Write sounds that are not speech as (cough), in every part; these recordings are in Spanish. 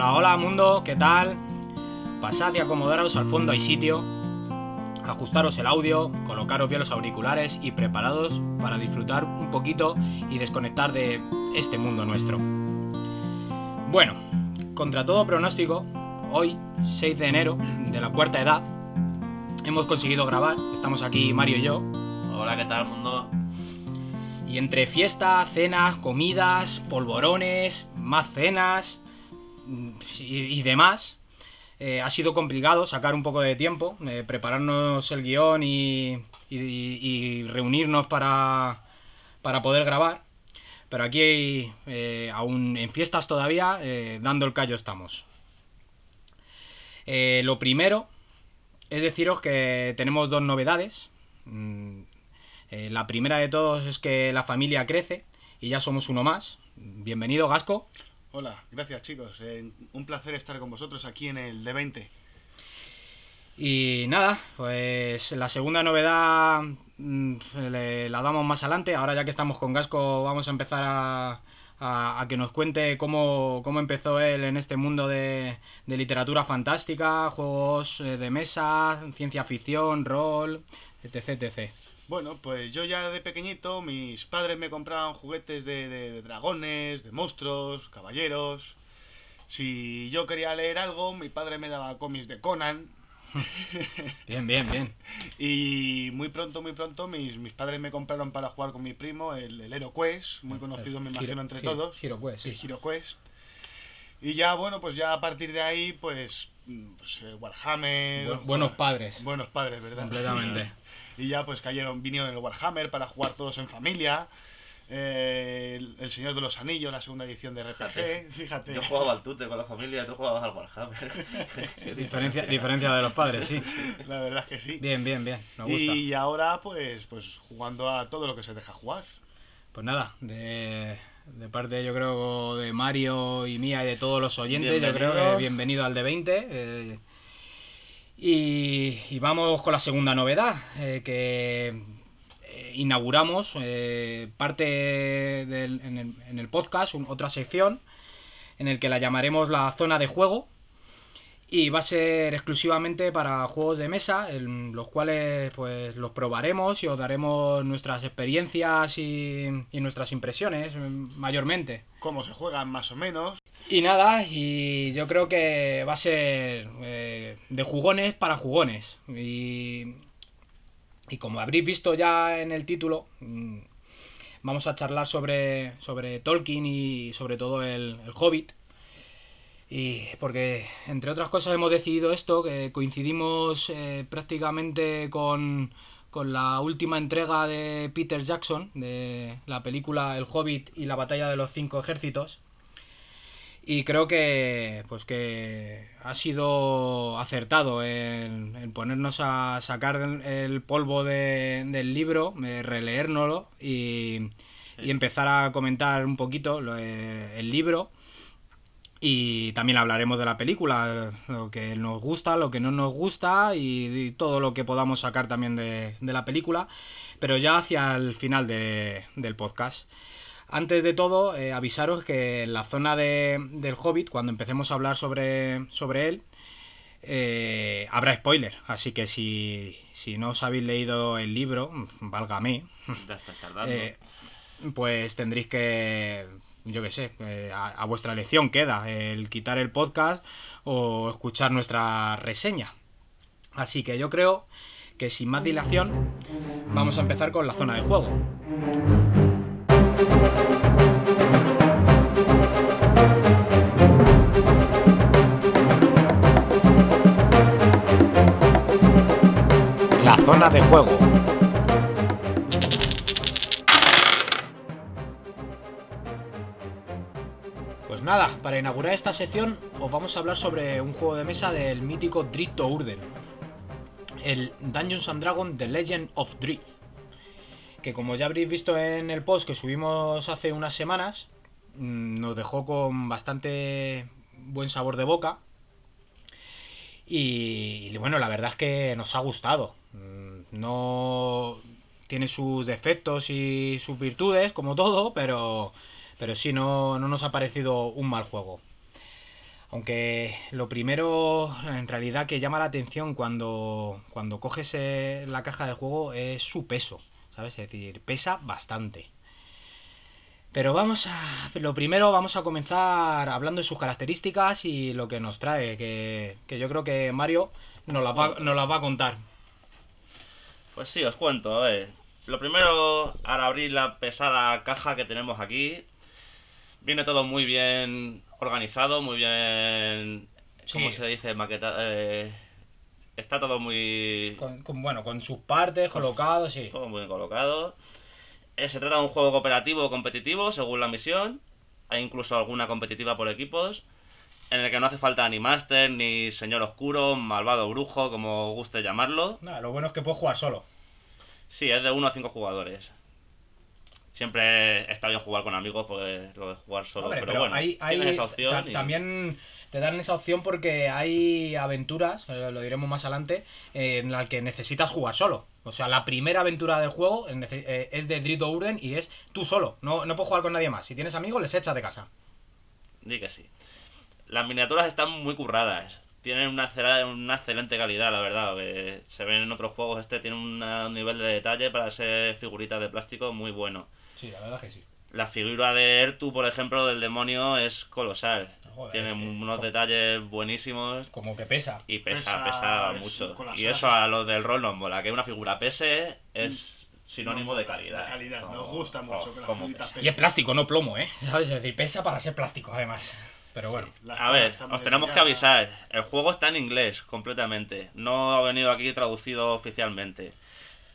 Hola, hola mundo, ¿qué tal? Pasad y acomodaros al fondo hay sitio. Ajustaros el audio, colocaros bien los auriculares y preparados para disfrutar un poquito y desconectar de este mundo nuestro. Bueno, contra todo pronóstico, hoy, 6 de enero de la cuarta edad, hemos conseguido grabar. Estamos aquí Mario y yo. Hola, ¿qué tal, mundo? Y entre fiesta, cenas, comidas, polvorones, más cenas y, demás, eh, ha sido complicado sacar un poco de tiempo, eh, prepararnos el guion y, reunirnos para, para poder grabar. Pero aquí, eh, aún en fiestas todavía, dando el callo estamos. Lo primero es deciros que tenemos dos novedades. Mm, la primera de todos es que la familia crece y ya somos uno más. Bienvenido, Gasco. Hola, gracias chicos. Eh, un placer estar con vosotros aquí en el D20. Y nada, pues la segunda novedad mm, le- la damos más adelante. Ahora ya que estamos con Gasco vamos a empezar a, a- que nos cuente cómo, cómo empezó él en este mundo de, de literatura fantástica, juegos eh, de mesa, ciencia ficción, rol, etc. etc. Bueno, pues yo ya de pequeñito, mis padres me compraban juguetes de, de- de dragones, de monstruos, caballeros. Si yo quería leer algo, mi padre me daba cómics de Conan. (laughs) Bien, bien, bien. (laughs) Y muy pronto, muy pronto, mis, mis padres me compraron para jugar con mi primo el, el Hero Quest, muy conocido, me imagino, Giro- entre Giro- todos. Giro Quest, sí. Hero Quest. Y ya, bueno, pues ya a partir de ahí, pues, pues eh, Warhammer. Bu- buenos padres. Buenos padres, ¿verdad? Completamente. (laughs) y ya pues cayeron, vinieron el Warhammer para jugar todos en familia. eh, el, el Señor de los Anillos, la segunda edición de RPG. Fíjate. Yo jugaba al tute con la familia, tú jugabas al Warhammer. (laughs) Diferencia, diferencia de los padres, sí. La verdad es que sí. Bien, bien, bien. Me gusta. Y ahora pues, pues jugando a todo lo que se deja jugar. Pues nada, de, de parte yo creo de Mario y mía y de todos los oyentes, yo creo Bienvenido. que bienvenido al de 20. Y, y vamos con la segunda novedad, eh, que eh, inauguramos eh, parte del- en, el, en el podcast, otra sección, en el que la llamaremos la zona de juego. Y va a ser exclusivamente para juegos de mesa, en los cuales pues los probaremos y os daremos nuestras experiencias y, y nuestras impresiones mm, mayormente. Cómo se juegan más o menos. Y nada, y yo creo que va a ser eh, de jugones para jugones. Y, y como habréis visto ya en el título, mm, vamos a charlar sobre, sobre Tolkien y sobre todo el, el Hobbit. Y porque, entre otras cosas, hemos decidido esto, que coincidimos eh, prácticamente con, con la última entrega de Peter Jackson, de la película El Hobbit y la batalla de los cinco ejércitos. Y creo que pues que ha sido acertado en, en ponernos a sacar el, polvo de- del libro, eh, releérnoslo y, y empezar a comentar un poquito eh, el libro. Y también hablaremos de la película, lo que nos gusta, lo que no nos gusta y, y todo lo que podamos sacar también de, de la película, pero ya hacia el final de- del podcast. Antes de todo, eh, avisaros que en la zona de- del Hobbit, cuando empecemos a hablar sobre, sobre él, eh, habrá spoiler. Así que si, si no os habéis leído el libro, válgame, Ya estás tardando. eh, pues tendréis que, yo qué sé, eh, a, a vuestra elección queda el quitar el podcast o escuchar nuestra reseña. Así que yo creo que sin más dilación vamos a empezar con la zona de juego. La zona de juego. Pues nada, para inaugurar esta sección os vamos a hablar sobre un juego de mesa del mítico Drito Urden. El Dungeons and Dragons The Legend of Drift. Que como ya habréis visto en el post que subimos hace unas semanas, mm, nos dejó con bastante buen sabor de boca. Y, y bueno, la verdad es que nos ha gustado. Mm, No tiene sus defectos y sus virtudes, como todo, pero, pero sí no, no nos ha parecido un mal juego. Aunque lo primero, en realidad, que llama la atención cuando, cuando coges eh, la caja de juego es su peso, ¿sabes? Es decir, pesa bastante. Pero vamos a. Lo primero, vamos a comenzar hablando de sus características y lo que nos trae. Que, que yo creo que Mario nos las, va, nos las va a contar. Pues sí, os cuento, a ver. Lo primero, al abrir la pesada caja que tenemos aquí, viene todo muy bien organizado, muy bien. ¿Cómo Sí. se dice? Maqueta. eh, está todo muy. Con, con- bueno, con sus partes colocados, sí. Todo muy bien colocado. Eh, se trata de un juego cooperativo o competitivo, según la misión. Hay incluso alguna competitiva por equipos. En el que no hace falta ni máster, ni señor oscuro, malvado brujo, como guste llamarlo. Nada, lo bueno es que puedes jugar solo. Sí, es de 1 a 5 jugadores. Siempre está bien jugar con amigos, pues lo de jugar solo. Hombre, pero, pero bueno, hay, hay- tienes esa opción. y- También te dan esa opción porque hay aventuras, eh, lo diremos más adelante, en las que necesitas jugar solo. O sea, la primera aventura del juego eh, eh, es de Drito Urden y es tú solo. No, no puedes jugar con nadie más. Si tienes amigos, les echas de casa. Di que sí. Las miniaturas están muy curradas. Tienen una, una excelente calidad, la verdad. que se ven en otros juegos. Este tiene una- un nivel de detalle para ser figuritas de plástico muy bueno. Sí, la verdad que sí. La figura de Ertu, por ejemplo, del demonio, es colosal. Joder, Tiene es que- unos detalles buenísimos. Como que pesa. Y Pesa, pesa, pesa es mucho. las Y eso es- a los del rol nos mola. Que una figura pese es sinónimo No, de calidad. de calidad, Como- nos gusta mucho que las cómo figuritas pesa. Y es plástico, no plomo, ¿eh? (laughs) ¿Sabes? Es decir, pesa para ser plástico, además. Pero bueno. A ver, os tenemos que avisar. El juego está en inglés completamente. No ha venido aquí traducido oficialmente.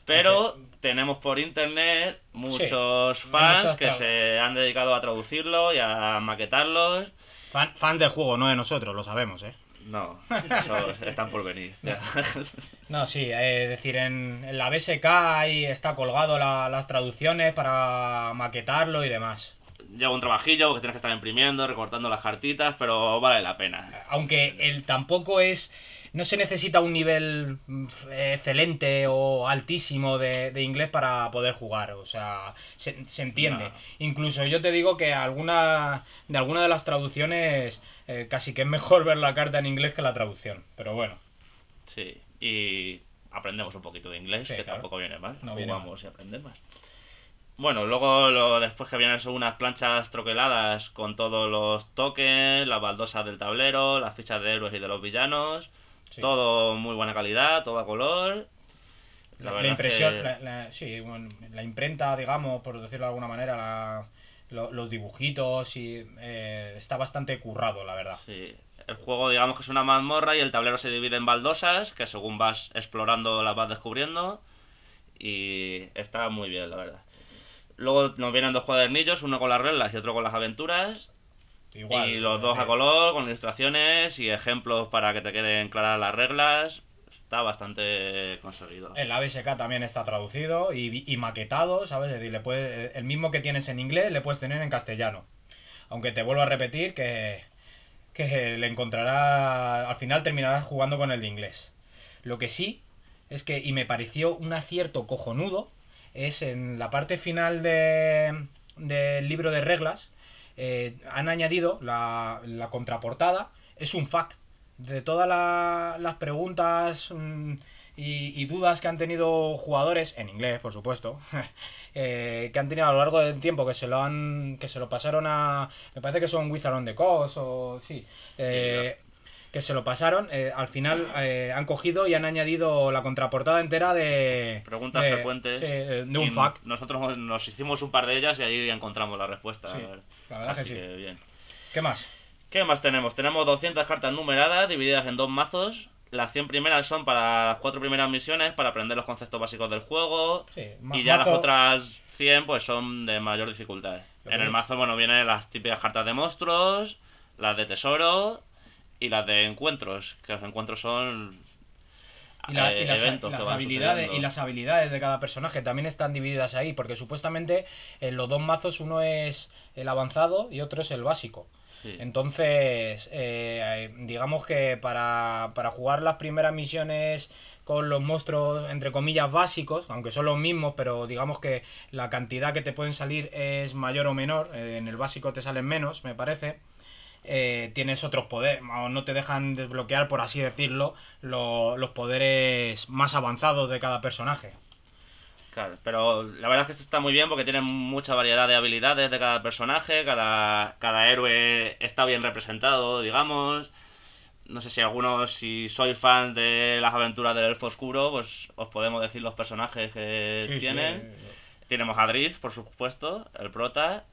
Pero tenemos por internet muchos fans que se han dedicado a traducirlo y a maquetarlos. Fan, fan del juego, no de nosotros, lo sabemos, ¿eh? No, esos están por venir. (laughs) No, sí, eh, es decir, en, en la BSK ahí está colgado la- las traducciones para maquetarlo y demás. Lleva un trabajillo porque tienes que estar imprimiendo, recortando las cartitas, pero vale la pena. Aunque el tampoco es. No se necesita un nivel mm, excelente o altísimo de, de inglés para poder jugar. O sea, se, se entiende. No. Incluso yo te digo que alguna, de alguna de las traducciones eh, casi que es mejor ver la carta en inglés que la traducción. Pero bueno. Sí, y aprendemos un poquito de inglés, Sí, que claro. tampoco viene mal. No viene Jugamos y aprendemos. Bueno, luego lo, después que vienen son unas planchas troqueladas con todos los tokens, las baldosas del tablero, las fichas de héroes y de los villanos. Sí. Todo muy buena calidad, todo a color. La, impresión, que- la, la- sí, bueno, la imprenta, digamos, por decirlo de alguna manera, la- lo- los dibujitos y eh, está bastante currado, la verdad. Sí. El juego, digamos que es una mazmorra y el tablero se divide en baldosas, que según vas explorando las vas descubriendo. Y está muy bien, la verdad. Luego nos vienen dos cuadernillos, uno con las reglas y otro con las aventuras. Igual. y los dos a color, con ilustraciones y ejemplos para que te queden claras las reglas. Está bastante conseguido. El ABSK también está traducido y, y maquetado, ¿sabes? Es decir, le puedes- el mismo que tienes en inglés le puedes tener en castellano. Aunque te vuelvo a repetir que, que le encontrará. Al final terminarás jugando con el de inglés. Lo que sí es que, y me pareció un acierto cojonudo, es en la parte final de, del libro de reglas, eh, han añadido la, la contraportada, es un fact de todas la- las preguntas mm, y, y dudas que han tenido jugadores, en inglés, por supuesto, (laughs) eh, que han tenido a lo largo del tiempo, que se lo han que se lo pasaron a... Me parece que son Wizard on the Coast o... Sí. eh, que se lo pasaron, eh, al final eh, han cogido y han añadido la contraportada entera de... Preguntas de- frecuentes. sí, eh, de un. Nosotros nos hicimos un par de ellas y ahí encontramos la respuesta. Sí, la verdad Así que sí. que bien. ¿Qué más? ¿Qué más tenemos? Tenemos 200 cartas numeradas divididas en dos mazos. Las 100 primeras son para las cuatro primeras misiones, para aprender los conceptos básicos del juego. Sí, Y ya mazo- las otras 100 pues son de mayor dificultad. En el mazo, bueno, vienen las típicas cartas de monstruos, las de tesoro y las de encuentros, que los encuentros son Y, la- eh, y las, habilidades, y las habilidades de cada personaje también están divididas ahí, porque supuestamente en los dos mazos uno es el avanzado y otro es el básico. Sí. Entonces, eh, digamos que para, para jugar las primeras misiones con los monstruos, entre comillas, básicos, aunque son los mismos, pero digamos que la cantidad que te pueden salir es mayor o menor, eh, en el básico te salen menos, me parece. Eh, tienes otros poderes, o no te dejan desbloquear, por así decirlo, lo- los poderes más avanzados de cada personaje. Claro, pero la verdad es que esto está muy bien porque tiene mucha variedad de habilidades de cada personaje, cada, cada héroe está bien representado, digamos. No sé si algunos, si sois fans de las aventuras del Elfo Oscuro, pues os podemos decir los personajes que Sí, sí, tienen. Tenemos a Driz, por supuesto, el prota,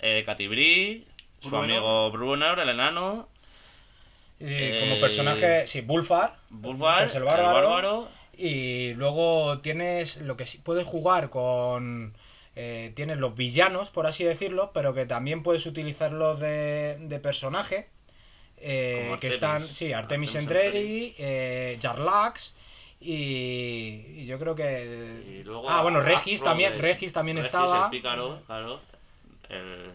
eh, Katy Bree, su amigo Brunner, el enano, como Eh, personaje, sí, Bulfar. Bulbar, que es el bárbaro. Y luego tienes lo que sí puedes jugar con. eh, tienes los villanos, por así decirlo, pero que también puedes utilizarlos de, de personaje. eh, que están, sí, Artemis, Entreri, eh, Jarlax y, y yo creo que... Y luego ah, bueno, Regis Afro también, de- Regis también Regis, estaba. El pícaro, claro. El,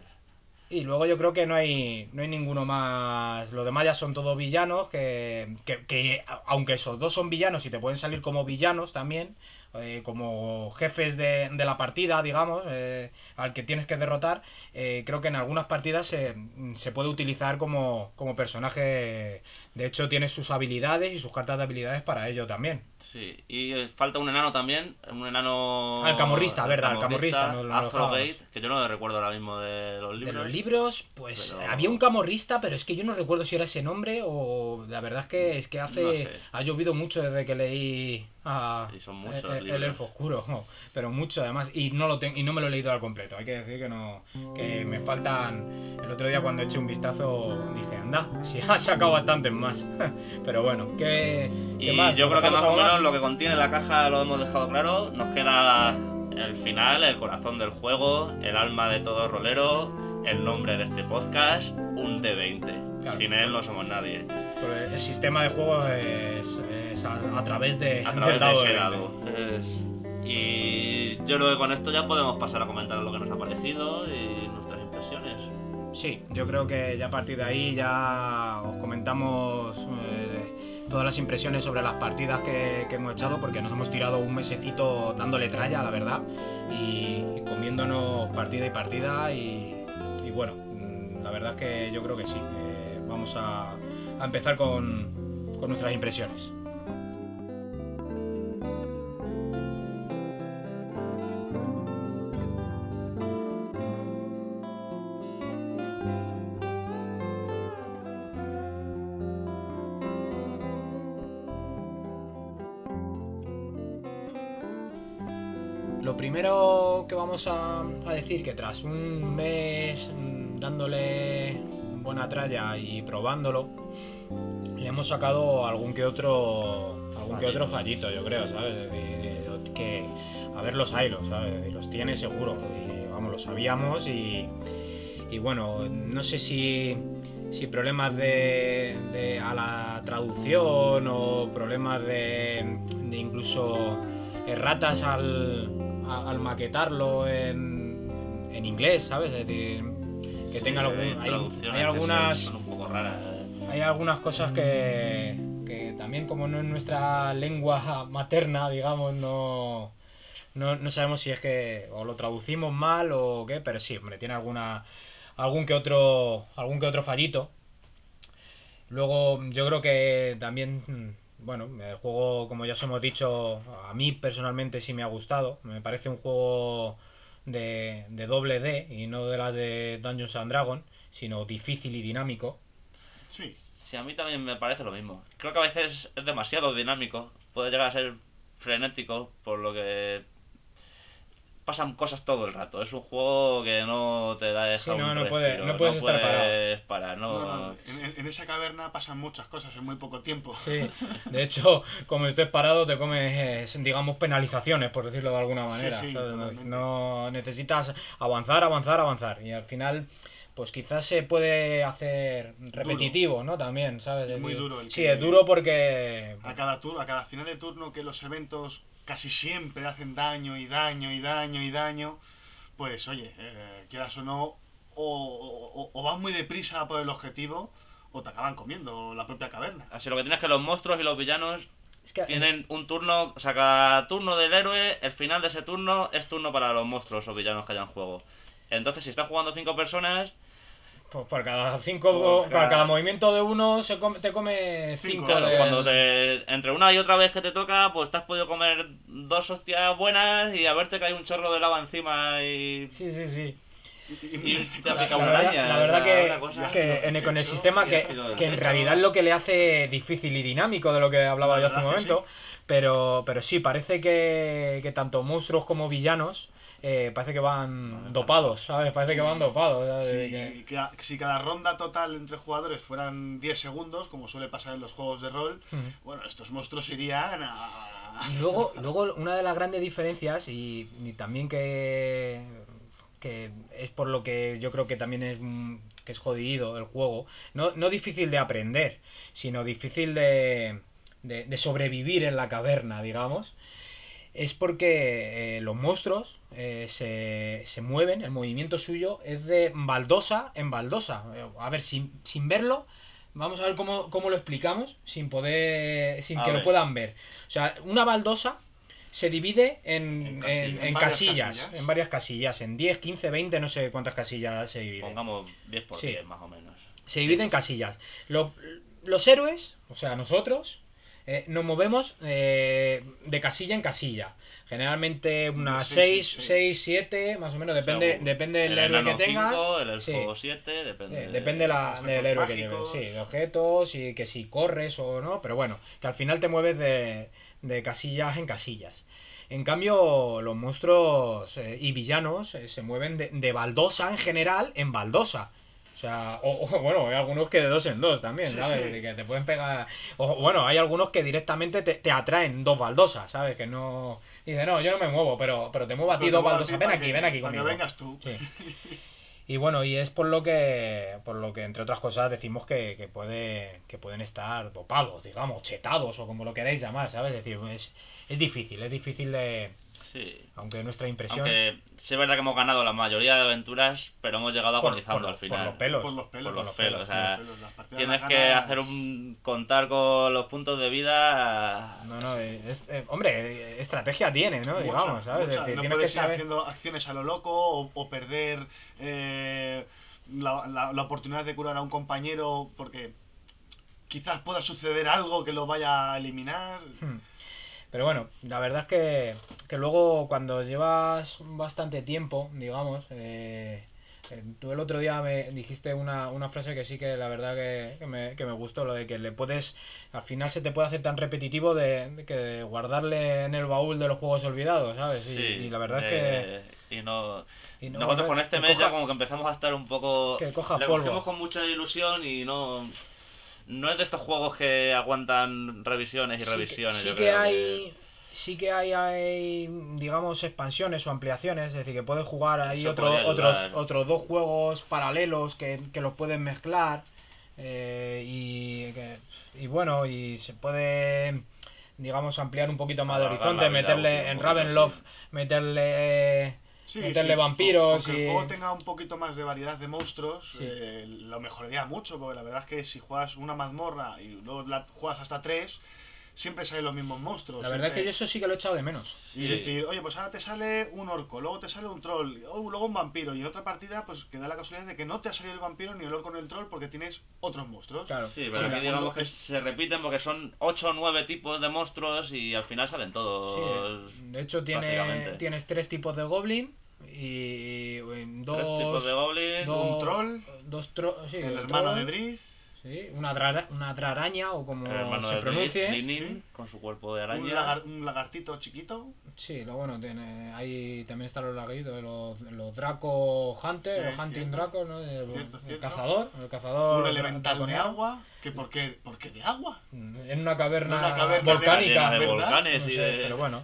Y luego yo creo que no hay, no hay ninguno más. Los demás ya son todos villanos. Que, que, que aunque esos dos son villanos y te pueden salir como villanos también, eh, como jefes de, de la partida, digamos, eh, al que tienes que derrotar, eh, creo que en algunas partidas se, se puede utilizar como, como personaje. De hecho, tiene sus habilidades y sus cartas de habilidades para ello también. Sí, y eh, falta un enano también, un enano... El camorrista, verdad, el camorrista, no- no Afrogate, que yo no recuerdo ahora mismo de los De libros. los libros, pues Pero- había un camorrista, pero es que yo no recuerdo si era ese nombre o la verdad es que es que hace No sé. ha llovido mucho desde que leí a Y son muchos el, el libros. elfo oscuro, (laughs) pero mucho además y no lo ten- y no me lo he leído al completo. Hay que decir que no que me faltan el otro día cuando eché un vistazo dije, anda, (laughs) si ha sacado bastantes más. (laughs) pero bueno, ¿qué, qué Y más? yo creo que ¿Dejamos más o menos más? lo que contiene la caja lo hemos dejado claro. Nos queda el final, el corazón del juego, el alma de todo rolero, el nombre de este podcast, un D20. Claro. Sin él no somos nadie. Pero el sistema de juego es, es a, a través de A través de ese de dado. Es- Y yo creo que con esto ya podemos pasar a comentar lo que nos ha parecido y nuestras impresiones. Sí, yo creo que ya a partir de ahí ya os comentamos eh, todas las impresiones sobre las partidas que, que hemos echado, porque nos hemos tirado un mesecito dándole tralla, la verdad, y, y comiéndonos partida y partida, y, y bueno, mm, la verdad es que yo creo que sí. eh, vamos a, a empezar con, con nuestras impresiones. Que vamos a, a decir que tras un mes mm, dándole buena tralla y probándolo, le hemos sacado algún que otro algún que otro fallito, yo creo, ¿sabes? Que a ver los hilos, ¿sabes? Los tiene seguro, y vamos, lo sabíamos y, y bueno, no sé si, si problemas de, de- a la traducción o problemas de, de incluso erratas al, a- al maquetarlo en, en inglés, ¿sabes? Es decir, que tenga algún... hay, Hay, algunas... son un poco raras. Hay algunas cosas que, que también como no es nuestra lengua materna, digamos, no, no, no sabemos si es que o lo traducimos mal o qué, pero sí, hombre, tiene alguna algún que otro algún que otro fallito. Luego yo creo que también bueno, el juego como ya os hemos dicho, a mí personalmente sí me ha gustado, me parece un juego de, de doble D y no de las de Dungeons and Dragons, sino difícil y dinámico. Sí. Sí, a mí también me parece lo mismo. Creo que a veces es demasiado dinámico. Puede llegar a ser frenético, por lo que pasan cosas todo el rato. Es un juego que no te da deja Sí, no, un no puede- respiro, no puedes estar puedes parar, no. No, no, en, en- esa caverna pasan muchas cosas en muy poco tiempo. Sí, (laughs) de hecho, como estés parado, te comes, eh, digamos, penalizaciones, por decirlo de alguna manera. sí, ¿sabes? No- no necesitas avanzar, avanzar, avanzar. Y al final, pues quizás se puede hacer repetitivo, ¿no? También, ¿sabes? Es muy duro el Sí, que- es duro porque... A cada, tur- a cada final de turno que los eventos casi siempre hacen daño y daño y daño y daño, pues oye, eh, quieras o no, o, o- o vas muy deprisa por el objetivo o te acaban comiendo la propia caverna. Así lo que tienes es que los monstruos y los villanos Es que, tienen un turno, o sea, cada turno del héroe, el final de ese turno es turno para los monstruos o villanos que haya en juego. Entonces, si estás jugando cinco personas, Pues por cada cinco, Por para cada- cada movimiento de uno se come- te come Cinco, de- cuando te. Entre una y otra vez que te toca, pues te has podido comer dos hostias buenas y haberte caído un chorro de lava encima y. Sí, sí, sí. Y, Y te (laughs) ha La, la una verdad, araña. la verdad que, que en con el sistema que, que en realidad es lo que le hace difícil y dinámico de lo que hablaba La yo hace un que momento. Pero, pero sí, parece que, que tanto monstruos como villanos eh, parece que van dopados, ¿sabes? Parece que van dopados. ¿sabes? Si, Que- que- si cada ronda total entre jugadores fueran 10 segundos, como suele pasar en los juegos de rol, bueno, estos monstruos irían a... Y luego, luego una de las grandes diferencias, y, y también que, que es por lo que yo creo que también es, mm, que es jodido el juego, no, no difícil de aprender, sino difícil de, de, de sobrevivir en la caverna, digamos, es porque eh, los monstruos eh, se, se mueven, el movimiento suyo es de baldosa en baldosa. Eh, A ver, sin, sin verlo, vamos a ver cómo, cómo lo explicamos sin poder, sin A que lo puedan ver. O sea, una baldosa se divide en, En en- casillas. en En varias casillas, casillas. en varias casillas, en 10, 15, 20, no sé cuántas casillas se divide. Pongamos 10 por Sí. 10 más o menos. Se divide en casillas. Los, los héroes, o sea, nosotros, eh, nos movemos eh, de casilla en casilla. Generalmente unas De 6, seis en 6, 7, más o menos, depende, depende del el héroe que tengas. cinco, el Sí. elfo 7, depende. Depende la, objetos del héroe que lleves, sí, de objetos y que si corres o no, pero bueno, que al final te mueves de, de casillas en casillas. En cambio, los monstruos eh, y villanos eh, se mueven de, de baldosa en general en baldosa. O sea, o, o, bueno, hay algunos que de dos en dos también, Sí, ¿sabes? sí. Que te pueden pegar. O bueno, hay algunos que directamente te, te atraen dos baldosas, ¿sabes? Que no. Dice, no, yo no me muevo, pero, pero te muevo a ti dos baldosas. Ven aquí, que- ven aquí conmigo. vengas tú. Sí. (laughs) Y bueno, y es por lo que, por lo que entre otras cosas decimos que, que puede, que pueden estar dopados, digamos, chetados o como lo queráis llamar, ¿sabes? Es decir, es, es difícil, es difícil de, Sí. aunque nuestra impresión Aunque sí es verdad que hemos ganado la mayoría de aventuras, pero hemos llegado por, agonizando por- al final. por los pelos. Por los pelos. Por los pelos, o sea, los pelos, Tienes las que ganas- hacer un. contar con los puntos de vida. No, no, es, eh, hombre, eh, estrategia tiene, ¿no? Mucha, digamos, ¿sabes? mucha. Es decir, no tienes que puedes ir saber... haciendo acciones a lo loco o, o perder eh, la, la- la oportunidad de curar a un compañero porque quizás pueda suceder algo que lo vaya a eliminar. Hmm. Pero bueno, la verdad es que, que luego cuando llevas bastante tiempo, digamos, eh, eh, tú el otro día me dijiste una, una frase que sí que la verdad que, que me, que me gustó, lo de que le puedes, al final se te puede hacer tan repetitivo de, de que guardarle en el baúl de los juegos olvidados, ¿sabes? Y, Sí, y la verdad es Y no... que... y no- Nosotros con este mes ya como que empezamos a estar un poco... que coja Le polvo. cogimos con mucha ilusión y no... No es de estos juegos que aguantan revisiones y sí que- revisiones. sí yo que creo hay sí que hay, hay, digamos expansiones o ampliaciones es decir que puedes jugar ahí otro- otros otros dos juegos paralelos que, que los pueden mezclar eh, y que- y bueno y se puede digamos ampliar un poquito más de horizonte meterle en Ravenloft meterle Sí, meterle sí, vampiros con que y el juego tenga un poquito más de variedad de monstruos, Sí. eh, lo mejoraría mucho, porque la verdad es que si juegas una mazmorra y luego la juegas hasta tres, siempre salen los mismos monstruos. la verdad es que yo eso sí que lo he echado de menos Y Sí. decir, oye, pues ahora te sale un orco, luego te sale un troll, o luego un vampiro, y en otra partida, pues que da la casualidad de que no te ha salido el vampiro ni el orco ni el troll porque tienes otros monstruos. claro Sí, pero aquí digamos que es- se repiten porque son 8 o 9 tipos de monstruos y al final salen todos. Sí, de hecho tiene, tienes tres tipos de goblin y dos Tres tipos de goblin. dos- Un troll, dos tro- sí, el hermano troll, de Driz, sí, una, dra- una draraña o como se de pronuncie. Dinin, con su cuerpo de un, araña. lagar- un lagartito chiquito, Sí, lo bueno, tiene, ahí también están los lagartitos, los, los Draco Hunter, Sí, los Hunting cierto. Draco, ¿no? El, Cierto, el cierto. cazador, el cazador un elemental de agua, que ¿por qué, ¿por qué de agua? En una caverna, una caverna volcánica. de ¿verdad? volcanes No y sé, de. pero bueno.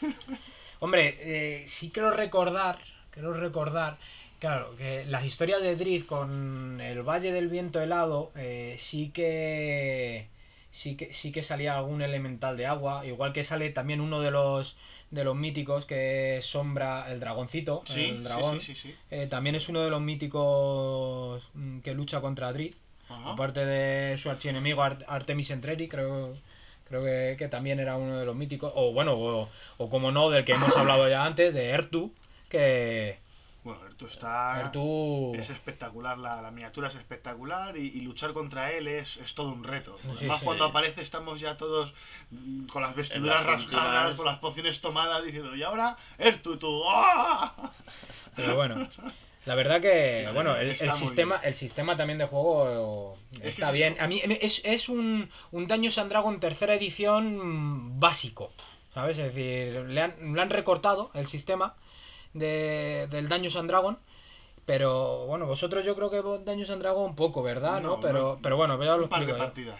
(laughs) Hombre, eh, sí quiero recordar, quiero recordar, claro, que las historias de Driz con el Valle del Viento Helado eh, sí que sí que sí que salía algún elemental de agua, igual que sale también uno de los de los míticos que es Sombra, el dragoncito, Sí, el dragón. sí, sí, eh, también es uno de los míticos mm, que lucha contra Driz. Aparte de su archienemigo Art- Artemis Entreri, creo, creo que, que también era uno de los míticos. O bueno, o, o como no, del que hemos hablado ya antes, de Ertu, que, Bueno, Ertu está... Ertu... Es espectacular, la, la miniatura es espectacular y, y luchar contra él es, es todo un reto. Sí, Además, sí. cuando aparece estamos ya todos con las vestiduras rasgadas, con las pociones tomadas, diciendo, y ahora Ertu, tú, ¡ah! Pero bueno, la verdad que, Sí, bueno, el, sistema, el sistema también de juego está es bien. A mí es, es un, un Dungeons and Dragon tercera edición básico, ¿sabes? Es decir, le han, le han recortado el sistema de, del Dungeons and Dragon. Pero bueno, vosotros yo creo que Dungeons and Dragon poco, ¿verdad? No, No, pero, no, pero bueno, ya lo un par de partidas.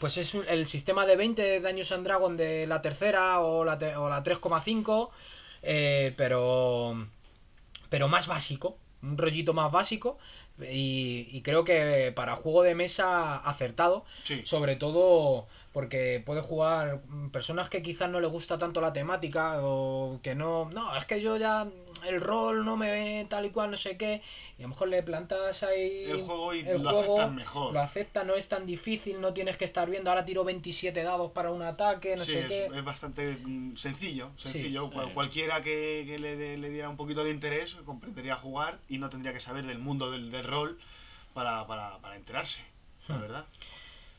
Pues es un- el sistema de 20 de Dungeons and Dragon de la tercera o la, te- o la 3,5, eh, pero, pero más básico, un rollito más básico. Y, y creo que para juego de mesa acertado, Sí. sobre todo porque puede jugar personas que quizás no le gusta tanto la temática o que no, no, es que yo ya el rol no me ve tal y cual, no sé qué, y a lo mejor le plantas ahí El juego y el lo juego, aceptan mejor. lo acepta, no es tan difícil, no tienes que estar viendo, ahora tiro 27 dados para un ataque, no Sí, sé es, qué. es bastante mm, sencillo, sencillo. Cual-. Cualquiera que, que le, le diera un poquito de interés comprendería jugar y no tendría que saber del mundo del, del rol para, para, para enterarse, la Hmm. verdad.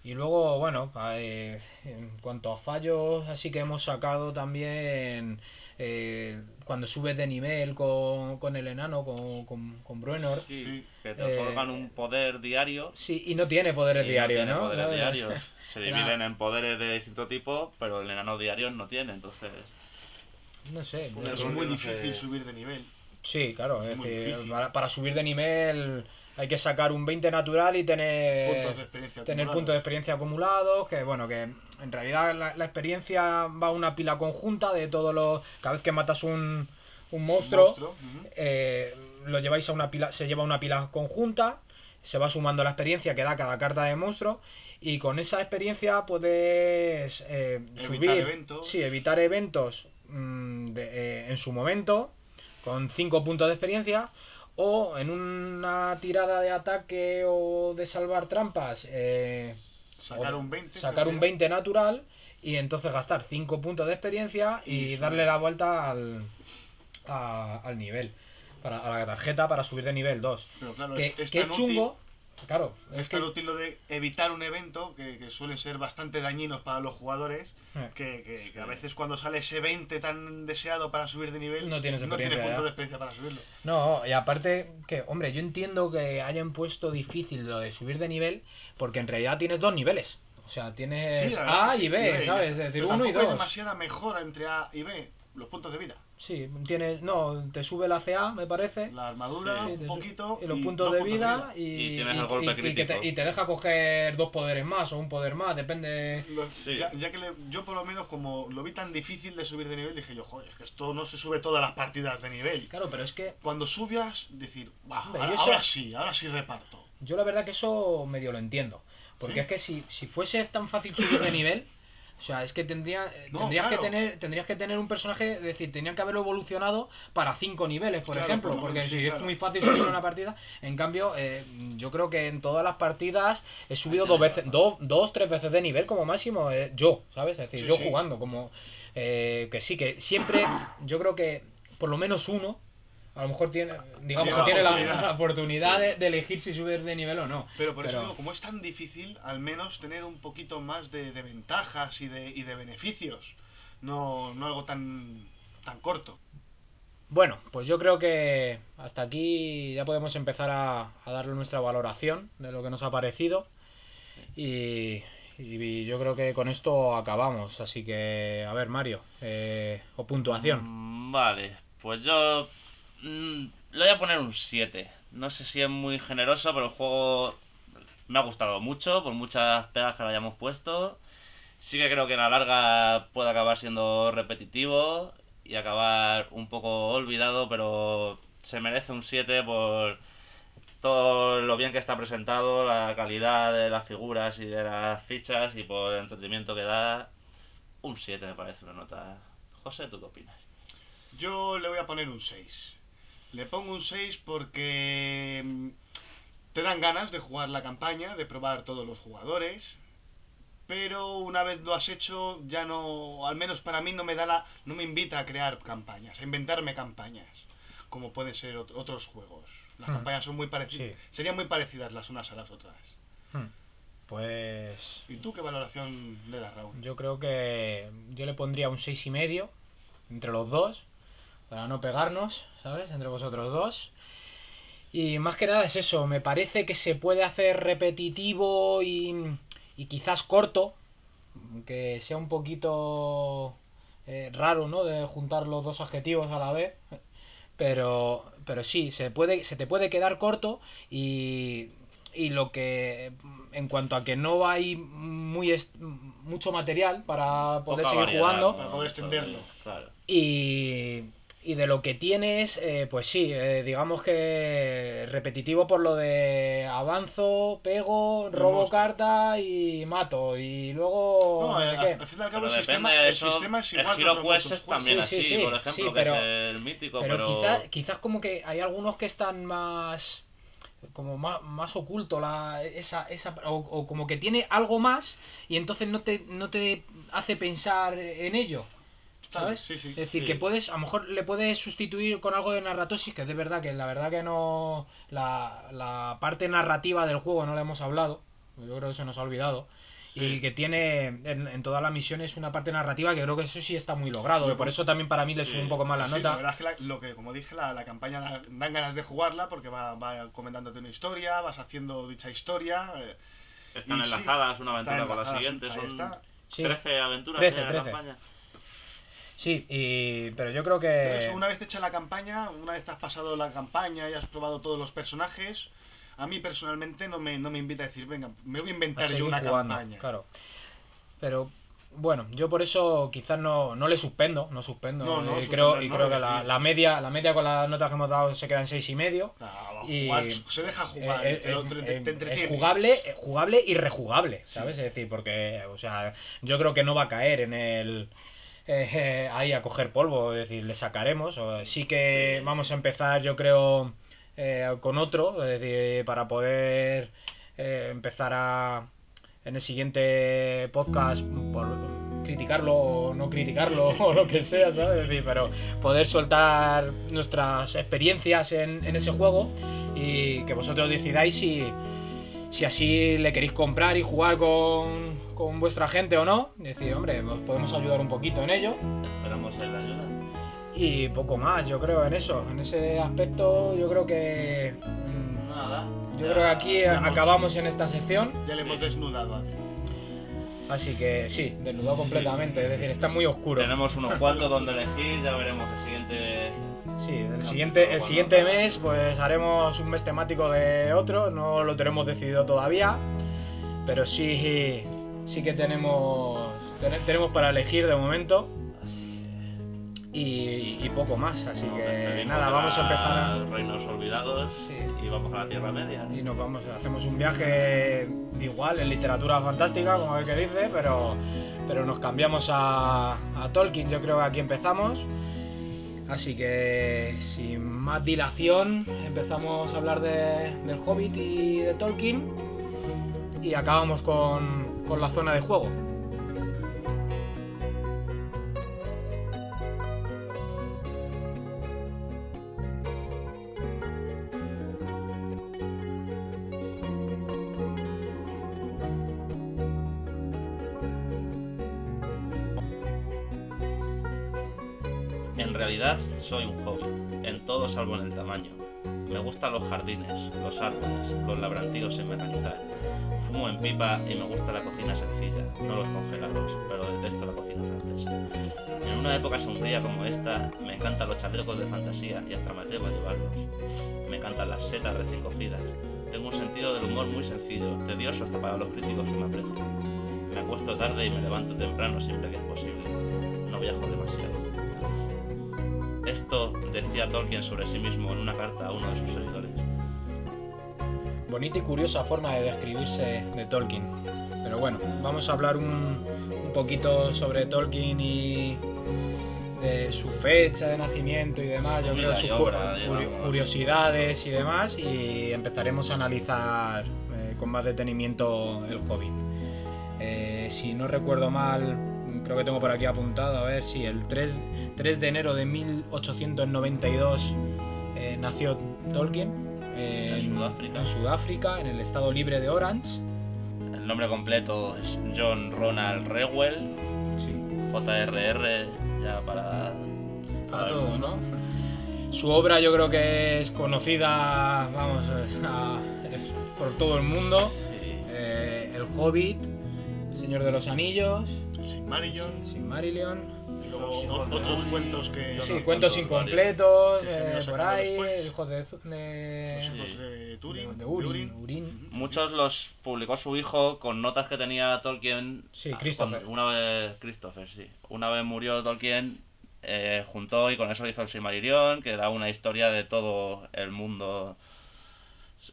Y luego, bueno, eh, en cuanto a fallos, así que hemos sacado también eh, cuando subes de nivel con, con el enano, con, con, con Bruenor. Sí, Sí. que te Eh, otorgan un poder diario. Sí, y no tiene poderes y diarios, no tiene ¿no? poderes ¿No? diarios. (laughs) Se dividen en poderes de distinto tipo, pero el enano diario no tiene, entonces... No sé. Es muy difícil subir de nivel. Sí, claro, es decir, para subir de nivel hay que sacar un 20 natural y tener Puntos de experiencia tener acumulados. puntos de experiencia acumulados, que bueno, que en realidad la, la experiencia va a una pila conjunta de todos los... Cada vez que matas un, un monstruo, eh, lo lleváis a una pila, se lleva una pila conjunta, se va sumando la experiencia que da cada carta de monstruo y con esa experiencia puedes eh, Evitar subir, eventos. sí, evitar eventos mm, de- eh, en su momento con 5 puntos de experiencia o en una tirada de ataque o de salvar trampas eh, Sacar un 20. sacar creo un que 20 natural y entonces gastar 5 puntos de experiencia y, darle la vuelta al, a- al nivel, para, a la tarjeta para subir de nivel 2. Pero claro, Que, es, que chungo, claro, es es que... tan útil lo de evitar un evento que, que suelen ser bastante dañinos para los jugadores. eh, Que, que- que a veces cuando sale ese 20 tan deseado para subir de nivel, No tienes tiene experiencia puntos ya. de experiencia para subirlo. No, y aparte que, hombre, yo entiendo que hayan puesto difícil lo de subir de nivel porque en realidad tienes dos niveles. O sea, tienes verdad A sí, y B, ¿sabes? Es Pero decir, uno y tampoco hay dos. demasiada mejora entre A y B, los puntos de vida. Sí, tienes, no, te sube la CA, me parece. La armadura, Sí, un poquito. y los puntos de puntos vida, y, Y tienes el golpe y- y que te, crítico. y te deja coger dos poderes más o un poder más, depende. Sí. ya, ya que le- yo por lo menos como lo vi tan difícil de subir de nivel, dije yo, joder, es que esto no se sube todas las partidas de nivel. Claro, pero es que Cuando subas, decir, "Bah, Hombre, ahora, y eso- ahora sí, ahora sí reparto. yo la verdad que eso medio lo entiendo. Porque ¿Sí? es que si, si fuese tan fácil subir de nivel, o sea, es que tendría, eh, No, tendrías, claro. que tener, tendrías que tener un personaje, es decir, tendrían que haberlo evolucionado para cinco niveles, por Claro, ejemplo. por lo porque menos, si sí, es claro. muy fácil subir una partida, en cambio, eh, yo creo que en todas las partidas he subido dos veces, dos, dos, tres veces de nivel como máximo, eh, yo, ¿sabes? Es decir, Sí, yo sí. jugando, como eh, que sí, que siempre, yo creo que por lo menos uno. A lo mejor tiene, digamos Tiene que tiene la, la oportunidad. oportunidad de, de elegir si subir de nivel o no. Pero por eso Pero- digo, como es tan difícil, al menos tener un poquito más de, de ventajas y de, y de beneficios. No, no algo tan, tan corto. Bueno, pues yo creo que hasta aquí ya podemos empezar a, a darle nuestra valoración de lo que nos ha parecido. Y, y yo creo que con esto acabamos. Así que, a ver, Mario, eh, o puntuación. Mm, Vale, pues yo mm, le voy a poner un 7. No sé si es muy generoso, pero el juego me ha gustado mucho, por muchas pegas que le hayamos puesto. Sí que creo que a la larga puede acabar siendo repetitivo y acabar un poco olvidado, pero se merece un 7 por todo lo bien que está presentado, la calidad de las figuras y de las fichas y por el entretenimiento que da. Un 7 me parece una nota. José, ¿tú qué opinas? Yo le voy a poner un 6. Le pongo un 6 porque mm, te dan ganas de jugar la campaña, de probar todos los jugadores. Pero una vez lo has hecho, ya no, al menos para mí no me da la, no me invita a crear campañas, a inventarme campañas. como pueden ser ot- otros juegos. Las Hmm. campañas son muy parecidas. Sí. Serían muy parecidas las unas a las otras. Hmm. Pues ¿Y tú qué valoración le das, Raúl? yo creo que yo le pondría un seis y medio entre los dos para no pegarnos, ¿sabes? Entre vosotros dos. Y más que nada es eso, me parece que se puede hacer repetitivo y, y quizás corto, que sea un poquito eh, raro, ¿no? De juntar los dos adjetivos a la vez. Pero, pero sí, se, puede, se te puede quedar corto y, y lo que, en cuanto a que no hay muy est- mucho material para poder Poca seguir variedad, jugando, Para poder extenderlo. Claro. y, y de lo que tienes, eh, pues sí, eh, digamos que repetitivo por lo de avanzo, pego, robo monstruo. carta y mato. Y luego... No, ¿de al, al fin y al cabo Pero el sistema, de el eso. sistema es igual el otros Quest es también Sí, sí, así, sí, por ejemplo, sí, que pero- es el mítico, pero, pero... quizás quizás como que hay algunos que están más como más, más oculto la esa, esa o, o como que tiene algo más y entonces no te no te hace pensar en ello ¿sabes? Sí, sí. es decir Sí. que puedes a lo mejor le puedes sustituir con algo de narratosis que es de verdad que la verdad que no la, la parte narrativa del juego no la hemos hablado yo creo que se nos ha olvidado y que tiene en, en todas las misiones una parte narrativa que creo que eso sí está muy logrado. Yo y por eso también para mí le sube un poco más la Sí, nota. la verdad es que la- lo que, como dije, la, la campaña da- dan ganas de jugarla porque va, va comentándote una historia, vas haciendo dicha historia. eh, Están enlazadas una aventura con la siguiente, son está. Sí. 13 aventuras 13, tiene la 13. campaña. Sí, y, pero yo creo que... Pero eso, una vez hecha la campaña, una vez has pasado la campaña y has probado todos los personajes, a mí personalmente no me, no me invita a decir, venga, me voy a a inventar yo seguir una jugando, campaña. Claro. Pero bueno, yo por eso quizás no, no le suspendo, no suspendo. No, no, y creo, y creo que la, la media, la media con las notas que hemos dado se queda en seis y medio. Ah, a Y- jugar, se deja jugar, Eh, te, lo- eh, te- eh, te- es jugable, eh, jugable y rejugable, ¿sabes? Es decir, porque, o sea, yo creo que no va a caer en el eh, eh, ahí a coger polvo, es decir, le sacaremos. Sí que vamos a empezar, yo creo, eh, con otro, es decir, para poder eh, empezar a en el siguiente podcast por criticarlo o no criticarlo (laughs) o lo que sea, ¿sabes? Es decir, pero poder soltar nuestras experiencias en, en ese juego y que vosotros decidáis si, si así le queréis comprar y jugar con, con vuestra gente o no. Decir, hombre, os podemos ayudar un poquito en ello. Esperamos la ayuda. Y poco más, yo creo, en eso. En ese aspecto, yo creo que. mm, Nada. Yo ya- creo que aquí hemos- acabamos en esta sección. Ya le hemos desnudado a. Así que sí, desnudado completamente. Es decir, está muy oscuro. Tenemos unos cuantos donde elegir, ya veremos el siguiente. Sí, el siguiente, el siguiente mes pues haremos un mes temático de otro, no lo tenemos decidido todavía, pero sí, sí que tenemos, ten- tenemos para elegir de momento y, y poco más, así que nada, vamos a empezar a... Reinos olvidados Sí. y vamos a la Tierra Media. Y nos vamos, hacemos un viaje igual en literatura fantástica, como el que dice, pero, pero nos cambiamos a, a Tolkien, yo creo que aquí empezamos. Así que sin más dilación empezamos a hablar de- del Hobbit y de Tolkien y acabamos con, con la zona de juego. En realidad soy un hobbit, en todo salvo en el tamaño. Me gustan los jardines, los árboles, los labrantíos en mecanizar. Fumo en pipa y me gusta la cocina sencilla, no los congelados, pero detesto la cocina francesa. En una época sombría como esta, me encantan los chalecos de fantasía y hasta me atrevo a llevarlos. Me encantan las setas recién cogidas. Tengo un sentido del humor muy sencillo, tedioso hasta para los críticos que me aprecian. Me acuesto tarde y me levanto temprano siempre que es posible. No viajo demasiado. Esto decía Tolkien sobre sí mismo en una carta a uno de sus seguidores. Bonita y curiosa forma de describirse de Tolkien. Pero bueno, vamos a hablar un, un poquito sobre Tolkien y de su fecha de nacimiento y demás. Yo creo sus obra, curiosidades y demás. Y empezaremos a analizar eh, con más detenimiento el Hobbit. Eh, si no recuerdo mal, creo que tengo por aquí apuntado, a ver si el 3, 3 de enero de 1892 nació Tolkien en, En Sudáfrica. en Sudáfrica, en el estado libre de Orange. El nombre completo es John Ronald Reuel, Sí, JRR, ya para. para mundo. ¿no? Su obra yo creo que es conocida, vamos, a- es por todo el mundo. Sí. Eh, el Hobbit, El Señor de los Anillos, Sin Marillion. Sin Marillion. Y luego Los hijos de otros Uri. cuentos que. Sí, cuentos incompletos, eh, por ahí, hijos de, de, Los hijos de Turing. de de Urin, Urin. Urin. Muchos los publicó su hijo con notas que tenía Tolkien. Sí, ah, Christopher. cuando- Una vez, Christopher, sí. Una vez murió Tolkien, eh, juntó y con eso hizo el Silmarillion, que da una historia de todo el mundo,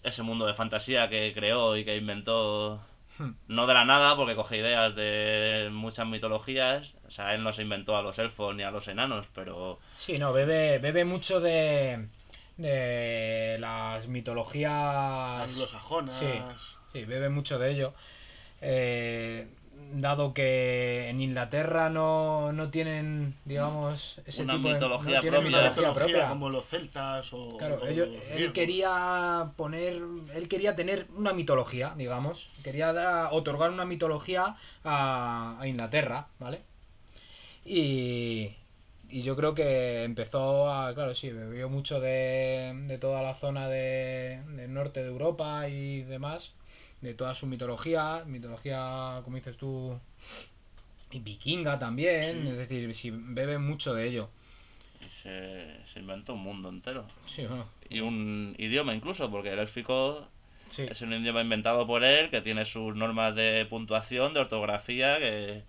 ese mundo de fantasía que creó y que inventó. Hmm. No de la nada, porque coge ideas de muchas mitologías. O sea, él no se inventó a los elfos ni a los enanos, pero Sí, no, bebe, bebe mucho de, de las mitologías. Anglosajonas. Sí. Sí, bebe mucho de ello. Eh, dado que en Inglaterra no, no tienen, digamos, ese Una tipo de mitología no tienen propia. Una mitología mitología propia. como los celtas o. Claro, o ellos- los él quería poner, él quería tener una mitología, digamos, quería da- otorgar una mitología a, a Inglaterra, ¿vale? Y, y yo creo que empezó a, claro, sí, bebió mucho de, de toda la zona de, del norte de Europa y demás, de toda su mitología, mitología, como dices tú, y vikinga también, Sí. es decir, sí, bebe mucho de ello. se, se inventó un mundo entero. Sí, bueno, Y un idioma incluso, porque el élfico sí. Es un idioma inventado por él, que tiene sus normas de puntuación, de ortografía, que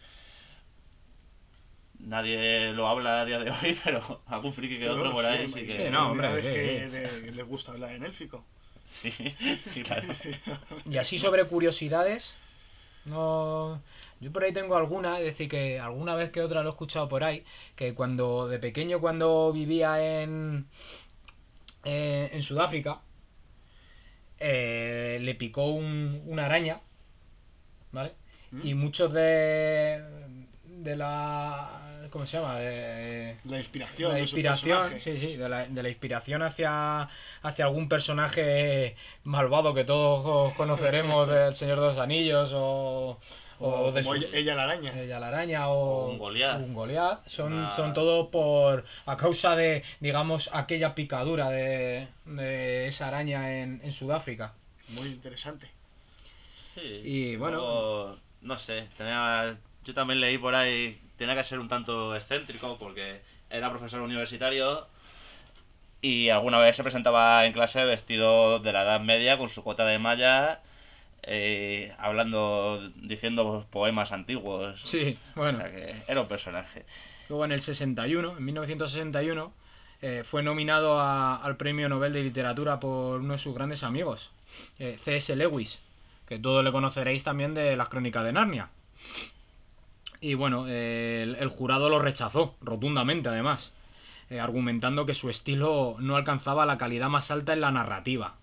nadie lo habla a día de hoy, (laughs) pero algún friki que otro por ahí sí que... Sí, no, hombre, que les gusta hablar en élfico. (laughs) Sí, sí, claro. Y así sobre curiosidades, no... Yo por ahí tengo alguna, es decir, que alguna vez que otra lo he escuchado por ahí, que cuando de pequeño, cuando vivía en, eh, en Sudáfrica, eh, le picó un- una araña, ¿vale? ¿Mm? Y muchos de, de la... ¿Cómo se llama? De, La inspiración. la inspiración, sí, sí, de la, de la inspiración hacia, hacia algún personaje malvado que todos conoceremos (laughs) del Señor de los Anillos o, o O de su- ella, la araña. ella la araña o, O un Goliat. un Goliat. Son, son todo por a causa de, digamos, aquella picadura de, de esa araña en, en Sudáfrica. Muy interesante. Sí. Y, bueno. Luego, no sé, tenía, yo también leí por ahí, tenía que ser un tanto excéntrico porque era profesor universitario y alguna vez se presentaba en clase vestido de la Edad Media con su cota de malla, eh, hablando, diciendo poemas antiguos. Sí, O bueno. sea que era un personaje. Luego en el 61, en 1961, eh, fue nominado a- al Premio Nobel de Literatura por uno de sus grandes amigos, eh, C.S. Lewis, que todos le conoceréis también de las Crónicas de Narnia. Y bueno, eh, el, el jurado lo rechazó, rotundamente además, eh, argumentando que su estilo no alcanzaba la calidad más alta en la narrativa.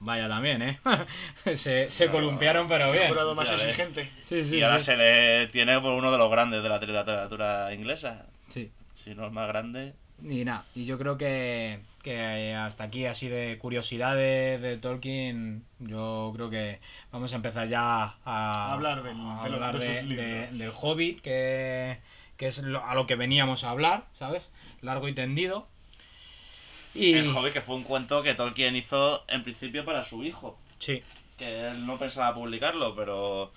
Vaya también, ¿eh? (laughs) se, se columpiaron, pero bien. jurado más exigente. Sí, sí, y ahora sí. se le tiene por uno de los grandes de la literatura inglesa. Sí. Si no el más grande. Y nada, y yo creo que, que hasta aquí así de curiosidades de Tolkien, yo creo que vamos a empezar ya a, Hablar del- a de lo- hablar de de- sus de- libros. del Hobbit, que, que es lo- a lo que veníamos a hablar, ¿sabes? Largo y tendido. Y El Hobbit, que fue un cuento que Tolkien hizo en principio para su hijo. sí, que él no pensaba publicarlo, pero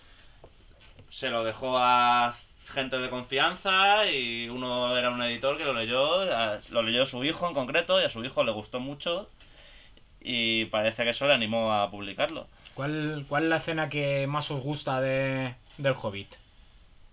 se lo dejó a gente de confianza y uno era un editor que lo leyó, lo leyó su hijo en concreto y a su hijo le gustó mucho y parece que eso le animó a publicarlo. ¿cuál, ¿cuál es la escena que más os gusta de, del Hobbit?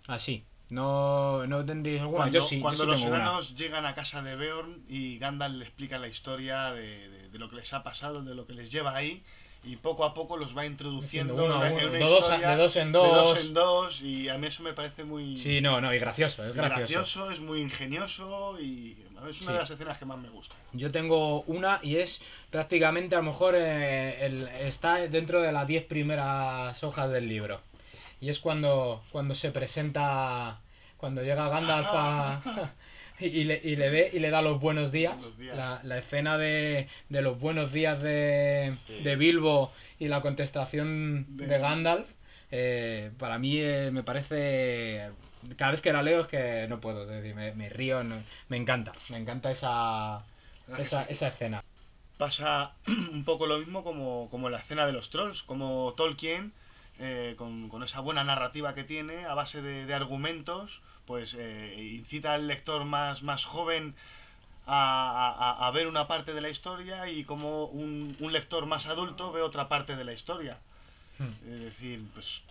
Así, ¿no, no tendréis alguna? Cuando, yo sí, yo cuando sí los enanos llegan a casa de Beorn y Gandalf le explica la historia de, de- de lo que les ha pasado, de lo que les lleva ahí, y poco a poco los va introduciendo uno a en uno, una de dos historia de dos en de dos dos. en dos, y a mí eso me parece muy Sí, no, no, y gracioso, es gracioso. gracioso, es muy ingenioso y es una Sí. de las escenas que más me gusta. Yo tengo una y es prácticamente a lo mejor eh, el- está dentro de las 10 primeras hojas del libro. Y es cuando, cuando se presenta, cuando llega Gandalf (laughs) a, y, le, y le ve y le da los buenos días. La, la escena de, de los buenos días de, Sí. de Bilbo y la contestación de, De- Gandalf, eh, para mí eh, me parece... Cada vez que la leo es que no puedo, es decir, me, me río, no- me encanta, me encanta esa, ¿Verdad que esa, esa escena. Pasa (clears throat) un poco lo mismo como, como la escena de los trolls, como Tolkien, eh, con, con esa buena narrativa que tiene, a base de, de argumentos, pues eh, incita al lector más, más joven a, a- a ver una parte de la historia y como un, un lector más adulto ve otra parte de la historia. Hmm. Es decir, pues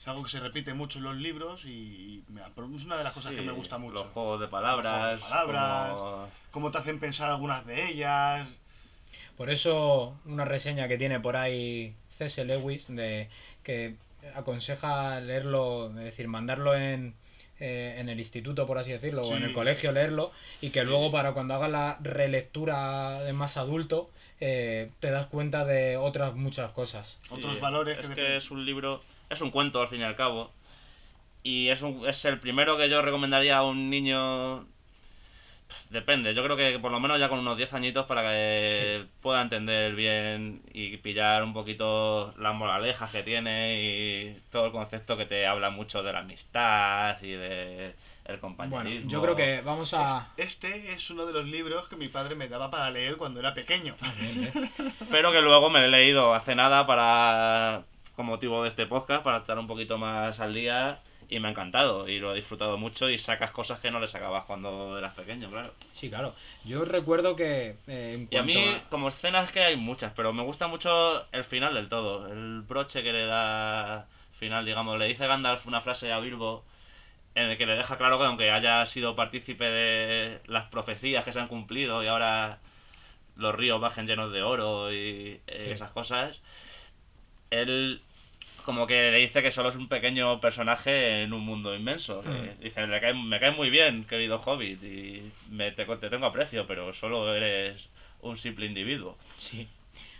es algo que se repite mucho en los libros y me- es una de las cosas que Sí, me gusta mucho. Los juegos de palabras. Juegos de palabras. como- Cómo te hacen pensar algunas de ellas. Por eso una reseña que tiene por ahí C.S. Lewis de que aconseja leerlo, es decir, mandarlo en, eh, en el instituto, por así decirlo, o en el colegio leerlo, y que luego para cuando hagas la relectura de más adulto, eh, te das cuenta de otras muchas cosas. Otros valores Es que es un libro, es un cuento al fin y al cabo. Y es, un, es el primero que yo recomendaría a un niño. Depende, yo creo que por lo menos ya con unos 10 añitos para que pueda entender bien y pillar un poquito las moralejas que tiene y todo el concepto que te habla mucho de la amistad y de el compañerismo. Bueno, yo creo que vamos a... Este es uno de los libros que mi padre me daba para leer cuando era pequeño. Bien. (laughs) Pero que luego me lo he leído hace nada para con motivo de este podcast, para estar un poquito más al día y me ha encantado y lo he disfrutado mucho y sacas cosas que no le sacabas cuando eras pequeño, claro. Sí, claro. Yo recuerdo que eh, en Y a mí, a- como escenas que hay muchas, pero me gusta mucho el final del todo, el broche que le da final, digamos, le dice Gandalf una frase a Bilbo en el que le deja claro que aunque haya sido partícipe de las profecías que se han cumplido y ahora los ríos bajen llenos de oro y eh, Sí. esas cosas, él como que le dice que solo es un pequeño personaje en un mundo inmenso. Mm. Dice, "Le cae- me cae muy bien, querido Hobbit, y me, te, te tengo aprecio, pero solo eres un simple individuo. Sí.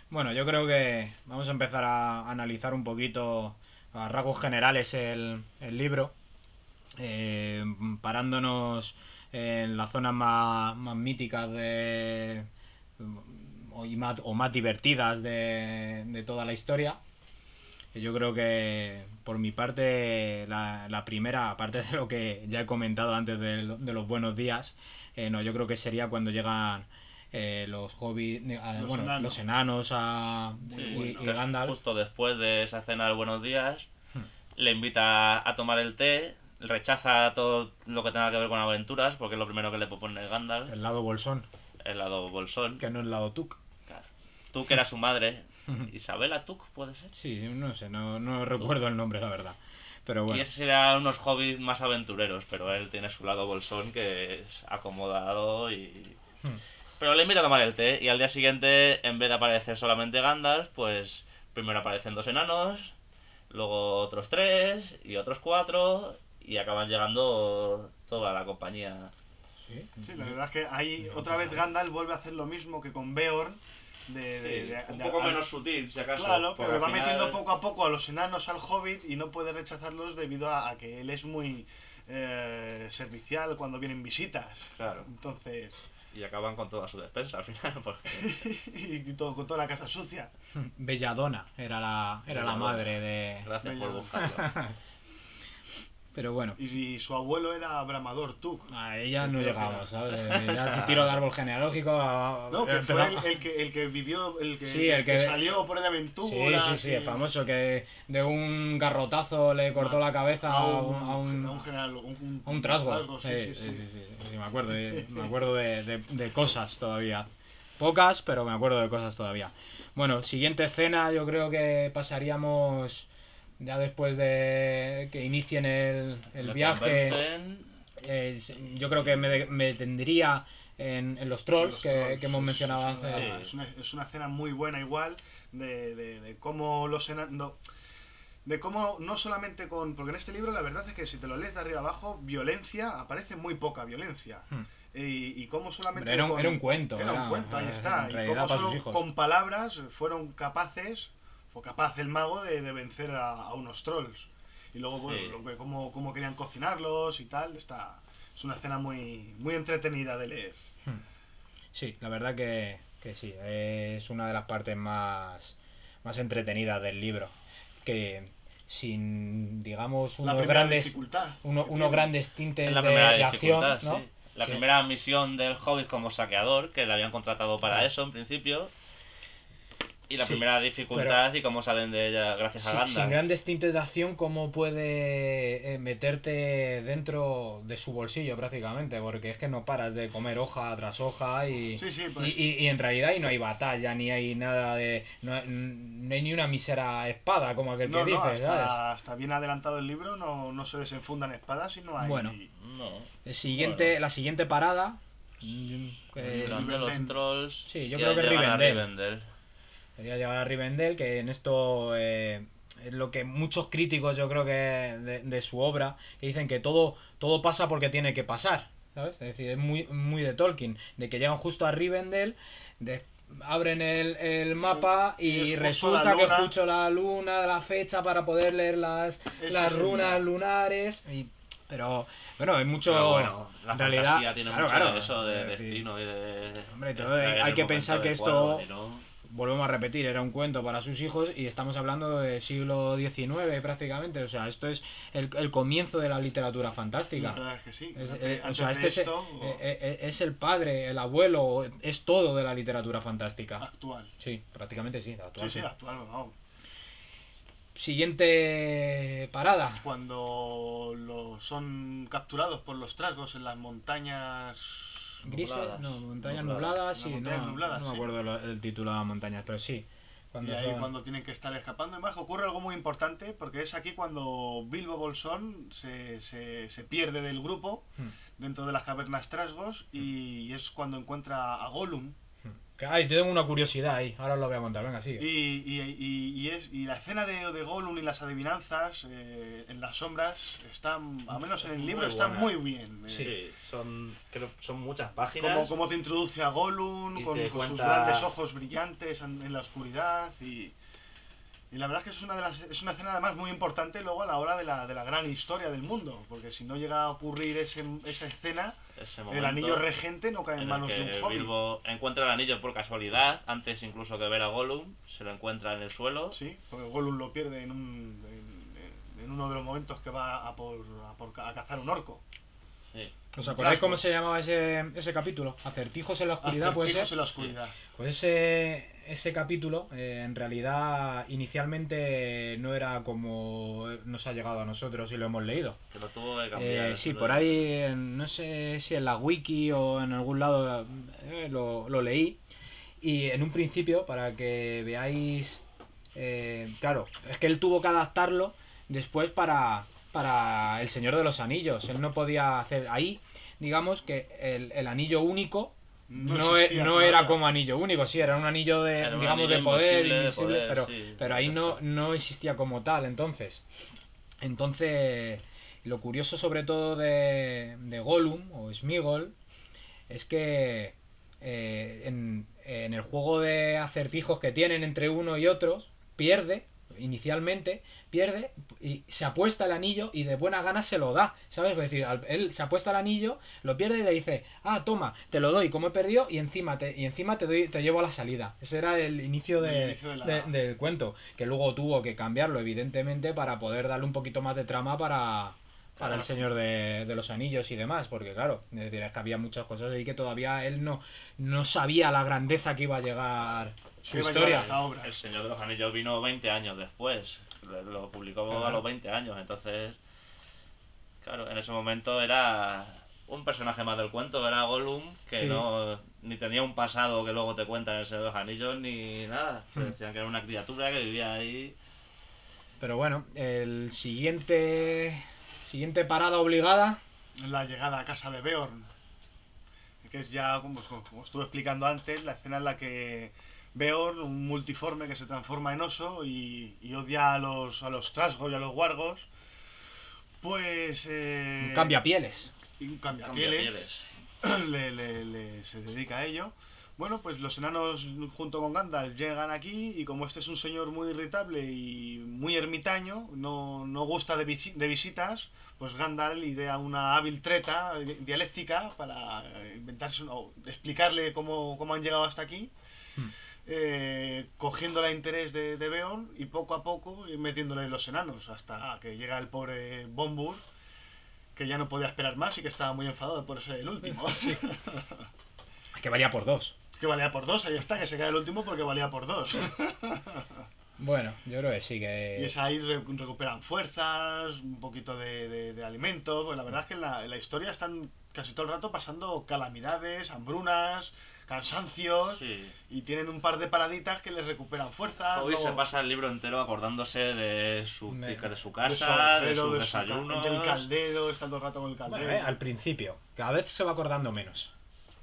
Bueno, yo creo que vamos a empezar a analizar un poquito a rasgos generales el, el libro, eh, parándonos en las zonas más, más míticas de, o, más, o más divertidas de, de toda la historia. Yo creo que por mi parte la, la primera, aparte de lo que ya he comentado antes de, de los buenos días, eh, no, yo creo que sería cuando llegan eh, los hobbits, a- Los bueno, enanos. los enanos a, Sí, y, Gandalf. Justo después de esa cena del Buenos Días, Hmm. le invita a tomar el té, rechaza todo lo que tenga que ver con aventuras, porque es lo primero que le propone Gandalf, El lado bolsón, el lado bolsón. que no el lado tuk. Claro. Que era su madre, (laughs) Isabela Tuc, puede ser. Sí, no sé, no, no recuerdo el nombre, la verdad. Pero Y bueno, esos eran unos hobbits más aventureros, pero él tiene su lado bolsón que es acomodado y... Hmm. Pero le invita a tomar el té y al día siguiente, en vez de aparecer solamente Gandalf, pues primero aparecen dos enanos, luego otros tres y otros cuatro y acaban llegando toda la compañía. sí, Sí, la verdad es que ahí otra vez Gandalf vuelve a hacer lo mismo que con Beorn. De, de- de- un de- poco menos sutil, si acaso. Claro, porque pero va final- metiendo poco a poco a los enanos al hobbit y no puede rechazarlos debido a, a que él es muy eh, servicial cuando vienen visitas. Claro, Entonces, y acaban con toda su despensa al final, (laughs) porque... (laughs) y todo, con toda la casa sucia. Belladona era la, era la madre de... Gracias por buscarlo. (laughs) Pero bueno, Y, y su abuelo era Bramador Tuk. a ella no que llegamos. ¿sabes? (laughs) Ya si tiro de árbol genealógico... a- No, que fue el, el que, el que vivió, el que, Sí, el que- salió por de Sí, aventura. sí, sí, el famoso que de un garrotazo le cortó la cabeza a un, a un, a un general, un, un- a un trasgo. Sí, sí, sí, sí, sí, sí, sí, me acuerdo, de, (laughs) me acuerdo de, de- de cosas todavía. Pocas, pero me acuerdo de cosas todavía. Bueno, siguiente escena, yo creo que pasaríamos ya después de que inicien el, el viaje. eh, yo creo que me, me detendría en, en los trolls, Los que, trolls, que hemos es- mencionado es una- hace. Es una, es una escena muy buena igual de, de, de cómo los enanos... no, de cómo no solamente con... Porque en este libro la verdad es que si te lo lees de arriba abajo, violencia, aparece muy poca violencia. Hmm. Y, y cómo solamente... Hombre, era un- con- era un cuento, Era era, un cuento, ahí eh, está. Y cómo solo hijos. con palabras fueron capaces, o capaz el mago de, de vencer a, a unos trolls. Y luego, Sí. bueno, cómo, cómo querían cocinarlos y tal, está... es una escena muy, muy entretenida de leer. Sí, la verdad que, que sí, es una de las partes más, más entretenidas del libro. Que sin, digamos, unos grandes, dificultad uno- unos grandes tintes En la de, acción, dificultad, ¿no? sí. La Sí. primera misión del Hobbit como saqueador, que le habían contratado para eso en principio. Y la Sí, primera dificultad y cómo salen de ella gracias a Gandalf. sin grandes tintes de acción, ¿cómo puede eh, meterte dentro de su bolsillo prácticamente? Porque es que no paras de comer hoja tras hoja y, Sí, sí, pues- y, y- y en realidad y no hay batalla, ni hay nada de... No, no hay ni una mísera espada como aquel No, que no, dices, ¿sabes? hasta, hasta bien adelantado el libro no, no se desenfundan espadas y no hay... Bueno. No. El siguiente, Bueno. La siguiente parada... que- El grande de los trolls. Sí, yo creo que Rivendell. Quería llegar a Rivendell, que en esto eh, es lo que muchos críticos yo creo que de, de su obra que dicen que todo, todo pasa porque tiene que pasar, ¿sabes? Es decir, es muy, muy de Tolkien, de que llegan justo a Rivendell, de- abren el, el mapa Y resulta que justo la luna, la fecha para poder leer las, Ese las el runas día. lunares y... Pero, bueno, hay mucho... Pero bueno, la realidad, fantasía tiene claro, mucho claro, de eso, de es decir, destino y de. Hombre, todo hay- que pensar que esto- no- volvemos a repetir, era un cuento para sus hijos y estamos hablando del siglo XIX prácticamente. O sea, esto es el, el comienzo de la literatura La fantástica. verdad es que sí. Es, eh, o sea, este es, esto, eh, eh, es el padre, el abuelo, es todo de la literatura fantástica. actual. Sí, prácticamente sí. la actual Sí, sí, actual, no. Siguiente parada. Cuando lo, son capturados por los trasgos en las montañas... Grises, Nubladas. no, montañas Nubladas. nubladas, sí, montañas no, nubladas, no me sí. acuerdo lo- el título de las montañas, pero sí. Y Cuando ahí son- cuando tienen que estar escapando. Además ocurre algo muy importante porque es aquí cuando Bilbo Bolsón se, se, se pierde del grupo Hmm. dentro de las cavernas trasgos y es cuando encuentra a Gollum. Que- Ay, te tengo una curiosidad ahí, ahora os lo voy a contar, venga, Y, sigue. y, y, y es, y la escena de, de Gollum y las adivinanzas eh, en las sombras están, al menos en el libro, Muy están muy bien. eh. Sí, son, creo, son muchas páginas. Cómo, cómo te introduce a Gollum con, te con sus cuenta- grandes ojos brillantes en, en la oscuridad y, y la verdad es que es una, de las, es una escena además muy importante luego a la hora de la, de la gran historia del mundo porque si no llega a ocurrir ese, esa escena Ese el anillo regente no cae en, en el manos que de un hobbit Bilbo encuentra el anillo por casualidad, antes incluso que ver a Gollum, se lo encuentra en el suelo. sí porque Gollum lo pierde en, un, en, en uno de los momentos que va a por, a, por a cazar un orco Sí. ¿Os acordáis cómo se llamaba ese, ese capítulo? Acertijos en la oscuridad, puede ser. Acertijos en la oscuridad Pues ese, ese capítulo, eh, en realidad, inicialmente no era como nos ha llegado a nosotros y lo hemos leído. Que lo tuvo que cambiar. Eh, sí, por ahí, no sé si en la wiki o en algún lado eh, lo, lo leí. Y en un principio, para que veáis, claro, es que él tuvo que adaptarlo después para, para El Señor de los Anillos. Él no podía hacer ahí, digamos que el, el anillo único no, no, e- existía no todavía. era como anillo único, sí, era un anillo de, Era digamos, de anillo poder, invisible, de poder, pero, sí, pero ahí no, no existía como tal, entonces. Entonces, lo curioso sobre todo de, de Gollum o Smigol es que eh, en, en el juego de acertijos que tienen entre uno y otros, pierde, inicialmente, pierde y se apuesta el anillo y de buena gana se lo da, ¿sabes? Es decir, él se apuesta el anillo, lo pierde y le dice, ah, toma, te lo doy como he perdido y encima te, y encima te, doy, te llevo a la salida. Ese era el inicio, de- El inicio de la- de- del cuento, que luego tuvo que cambiarlo, evidentemente, para poder darle un poquito más de trama para... Para el. Señor de, de los Anillos y demás, porque claro, es decir, es que había muchas cosas ahí que todavía él no, no sabía la grandeza que iba a llegar su historia. esta obra. El Señor de los Anillos vino 20 años después. Lo, lo publicó Claro. a los 20 años, entonces. Claro, en ese momento era un personaje más del cuento, era Gollum, que Sí. no ni tenía un pasado que luego te cuentan en el Señor de los Anillos, ni nada. Hmm. Decían que era una criatura que vivía ahí. Pero bueno, el siguiente siguiente parada obligada. la llegada a casa de Beorn. Que es ya, como, como estuve explicando antes, la escena en la que Beorn, un multiforme que se transforma en oso y, y odia a los, a los trasgos y a los wargos, pues... Eh, Cambia pieles. y un cambia Cambia pieles, (clears throat) le, le- le- se dedica a ello. Bueno, pues los enanos junto con Gandalf llegan aquí y como este es un señor muy irritable y muy ermitaño, no, no gusta de, visi- de visitas, pues Gandalf idea una hábil treta di- dialéctica para inventarse, o explicarle cómo, cómo han llegado hasta aquí, eh, cogiendo el interés de, de Beorn y poco a poco metiéndole los enanos hasta que llega el pobre Bombur, que ya no podía esperar más y que estaba muy enfadado por ser el último. (laughs) (laughs) Que valía por dos. Que valía por dos, ahí está, que se queda el último porque valía por dos. (laughs) Bueno, yo creo que sí, que... Y es ahí re- recuperan fuerzas, un poquito de, de, de alimento. Pues la verdad es que en la, en la historia están casi todo el rato pasando calamidades, hambrunas, cansancios. Sí. Y tienen un par de paraditas que les recuperan fuerzas. Hoy se pasa el libro entero acordándose de su, De- de su de casa, de, sus de su ca- desayunos. del caldero, está todo el rato con el Bueno, caldero. eh, al principio. Cada vez se va acordando menos.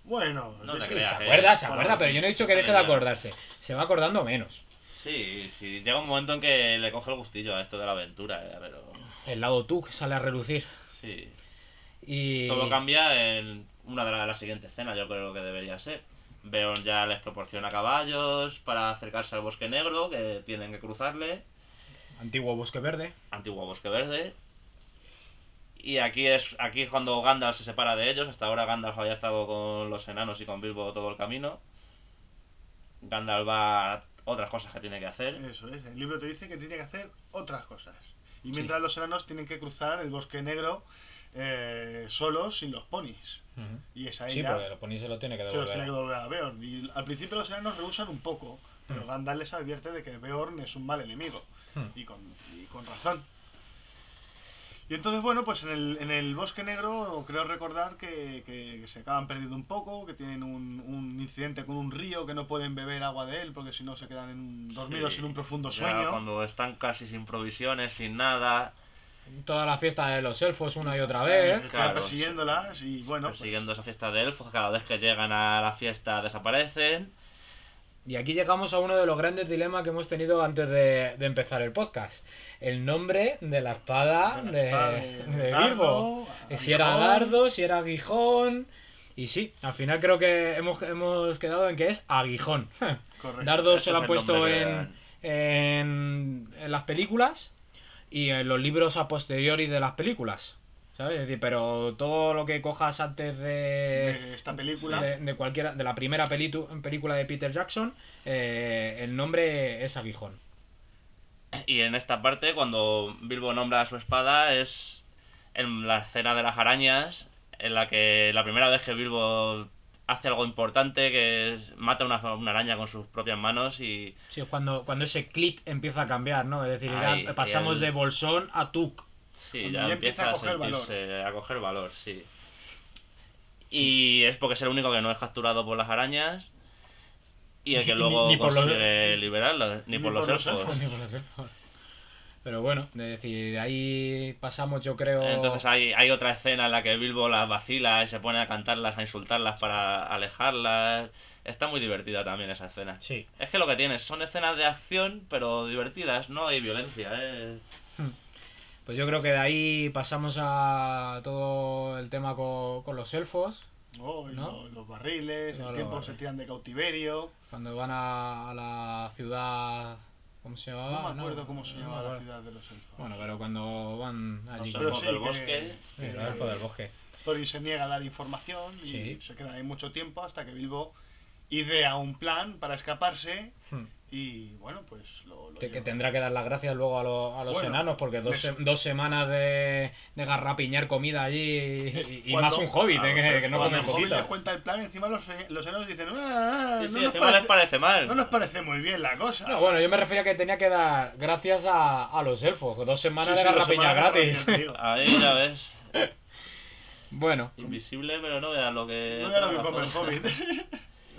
Bueno, No te sí, creas, se eh. acuerda, se Bueno, acuerda, pero yo no he dicho que deje de acordarse. Se va acordando menos. Sí, sí, llega un momento en que le coge el gustillo a esto de la aventura, eh, pero El lado tú que sale a relucir. sí. Y... Todo cambia en una de las la siguientes escenas, yo creo que debería ser. Beorn ya les proporciona caballos para acercarse al bosque negro, que tienen que cruzarle. Antiguo bosque verde. antiguo bosque verde. Y aquí es aquí es cuando Gandalf se separa de ellos. Hasta ahora Gandalf había estado con los enanos y con Bilbo todo el camino. Gandalf va a otras cosas que tiene que hacer. Eso es, el libro te dice que tiene que hacer otras cosas. Y mientras los enanos tienen que cruzar el bosque negro eh, solos, sin los ponis. Y es ahí Sí, ya porque lo ponéis se lo tiene que se los devolver. tiene que devolver a Beorn. Y al principio los enanos rehusan un poco, pero Mm. Gandalf les advierte de que Beorn es un mal enemigo. Mm. Y, con, y con razón. Y entonces, bueno, pues en el, en el bosque negro creo recordar que, que se acaban perdiendo un poco, que tienen un, un incidente con un río, que no pueden beber agua de él porque si no se quedan en- dormidos Sí, en un profundo ya sueño. Cuando están casi sin provisiones, sin nada, Toda la fiesta de los elfos una y otra Eh, vez. Claro, persiguiéndolas y bueno, pues, persiguiendo esa fiesta de elfos, cada vez que llegan a la fiesta desaparecen. Y aquí llegamos a uno de los grandes dilemas que hemos tenido antes de, de empezar el podcast. El nombre de la espada De de, la espada de, de Bilbo. Dardo, Si era dardo, si era aguijón. Y sí, al final creo que hemos, hemos quedado en que es aguijón. (laughs) correcto. Dardo se lo han puesto en, en las películas y en los libros a posteriori de las películas. ¿Sabes? Es decir, pero todo lo que cojas antes de, de esta película. de, de cualquiera de la primera pelitu- película de Peter Jackson, eh, el nombre es aguijón. Y en esta parte, cuando Bilbo nombra a su espada, es en la escena de las arañas, en la que la primera vez que Bilbo hace algo importante, que es mata una, una araña con sus propias manos y Sí, cuando, cuando ese clic empieza a cambiar, ¿no? Es decir, ya pasamos el- de bolsón a tuk. sí, ya, ya empieza, a coger valor. sentirse, a coger valor, sí. Y es porque es el único que no es capturado por las arañas y el que (laughs) Ni- luego ni por los- consigue liberarlo, ni, por los elfos. Ni por los elfos. Pero bueno, es decir, de ahí pasamos yo creo... Entonces hay, hay otra escena en la que Bilbo las vacila y se pone a cantarlas, a insultarlas para alejarlas. Está muy divertida también esa escena. Sí. Es que lo que tienes son escenas de acción, pero divertidas, no hay violencia. ¿eh? Pues yo creo que de ahí pasamos a todo el tema con, con los elfos, Oh, y ¿no? lo- los barriles, No, el los tiempo barriles. se tiran de cautiverio. cuando van a, a la ciudad... ¿Cómo se llamaba? No me acuerdo cómo se no llama me la ciudad de los elfos. Bueno, pero cuando van allí... Los elfos sí, del que- bosque. Los elfos del bosque. Thorin se niega a dar información y Sí. se quedan ahí mucho tiempo hasta que Bilbo idea un plan para escaparse Hmm. Y bueno, pues lo, lo Que, que tendrá que dar las gracias luego a, los- a los Bueno, enanos, porque dos, les- se- dos semanas de, de garrapiñar comida allí y, (laughs) más un hobbit, eh, o que, sea, que no come el Hobbit les poquito. cuenta el plan, encima los, los enanos dicen "Ah, ah, Sí, no, nos encima les parece, parece mal. no nos parece muy bien la cosa. No, bueno, yo me refería a que tenía que dar gracias a, a los elfos, dos semanas Sí, de garrapiñar gratis. (laughs) Ahí ya ves. (laughs) bueno, Invisible, pero no veas lo que. No era lo que come el Hobbit.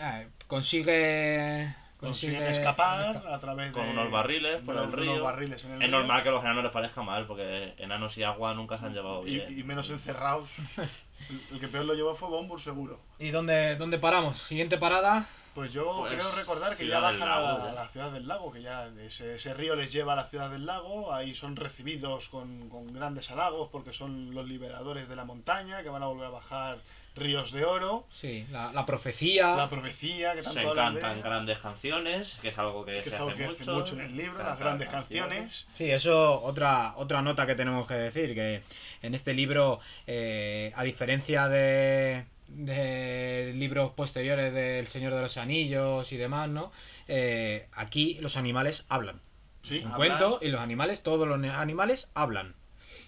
eh, consigue... Consiguen escapar a través Con de unos barriles por de el unos río. barriles en el Es río. normal que a los enanos les parezca mal, porque enanos y agua nunca se han llevado y, bien. y menos encerrados. El- (laughs) El que peor lo llevó fue Bombur, seguro. ¿Y dónde, dónde paramos? Siguiente parada. Pues yo Pues, creo recordar que ya bajan a Lago, la, a la ciudad del lago, que ya ese, ese río les lleva a la ciudad del lago, ahí son recibidos con, con grandes halagos porque son los liberadores de la montaña, que van a volver a bajar Ríos de Oro, Sí, la, la profecía. La Profecía, que tanto Se de- cantan grandes canciones, que es algo que, que se es algo hace que mucho. hace mucho en el libro, las grandes canciones. Sí, eso otra, otra nota que tenemos que decir, que en este libro, eh, a diferencia de, de libros posteriores del Señor de los Anillos y demás, ¿no? Eh, aquí los animales hablan. Sí, Es un hablan. cuento y los animales, todos los animales hablan.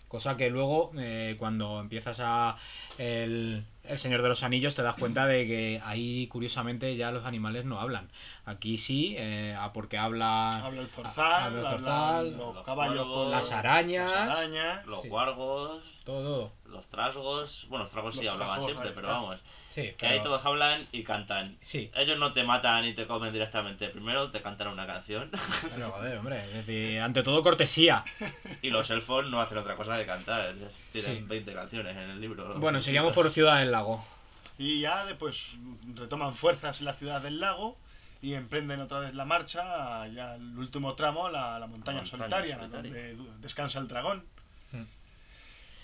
Cosa que luego, eh, cuando empiezas a el, el Señor de los Anillos, te das cuenta de que ahí, curiosamente, ya los animales no hablan. Aquí sí, eh, porque habla... habla el zorzal, habla el hablan zorzal, los, los caballos con cuervos, las arañas. las arañas. Los Sí. guargos, Todo, todo. Los trasgos. Bueno, los trasgos sí Los hablaban trasgos, siempre, pero vamos. Sí, Que ahí todos hablan y cantan. Sí, Ellos no te matan y te comen directamente. Primero te cantan una canción. pero (laughs) joder, hombre. Es decir, ante todo cortesía. y los elfos no hacen otra cosa que cantar. Tienen Sí. 20 canciones en el libro. Bueno, seguimos por Ciudad del Lago. Y ya después retoman fuerzas en la ciudad del lago y emprenden otra vez la marcha, ya el último tramo, la, la montaña, montaña solitaria, solitaria. donde descansa el dragón.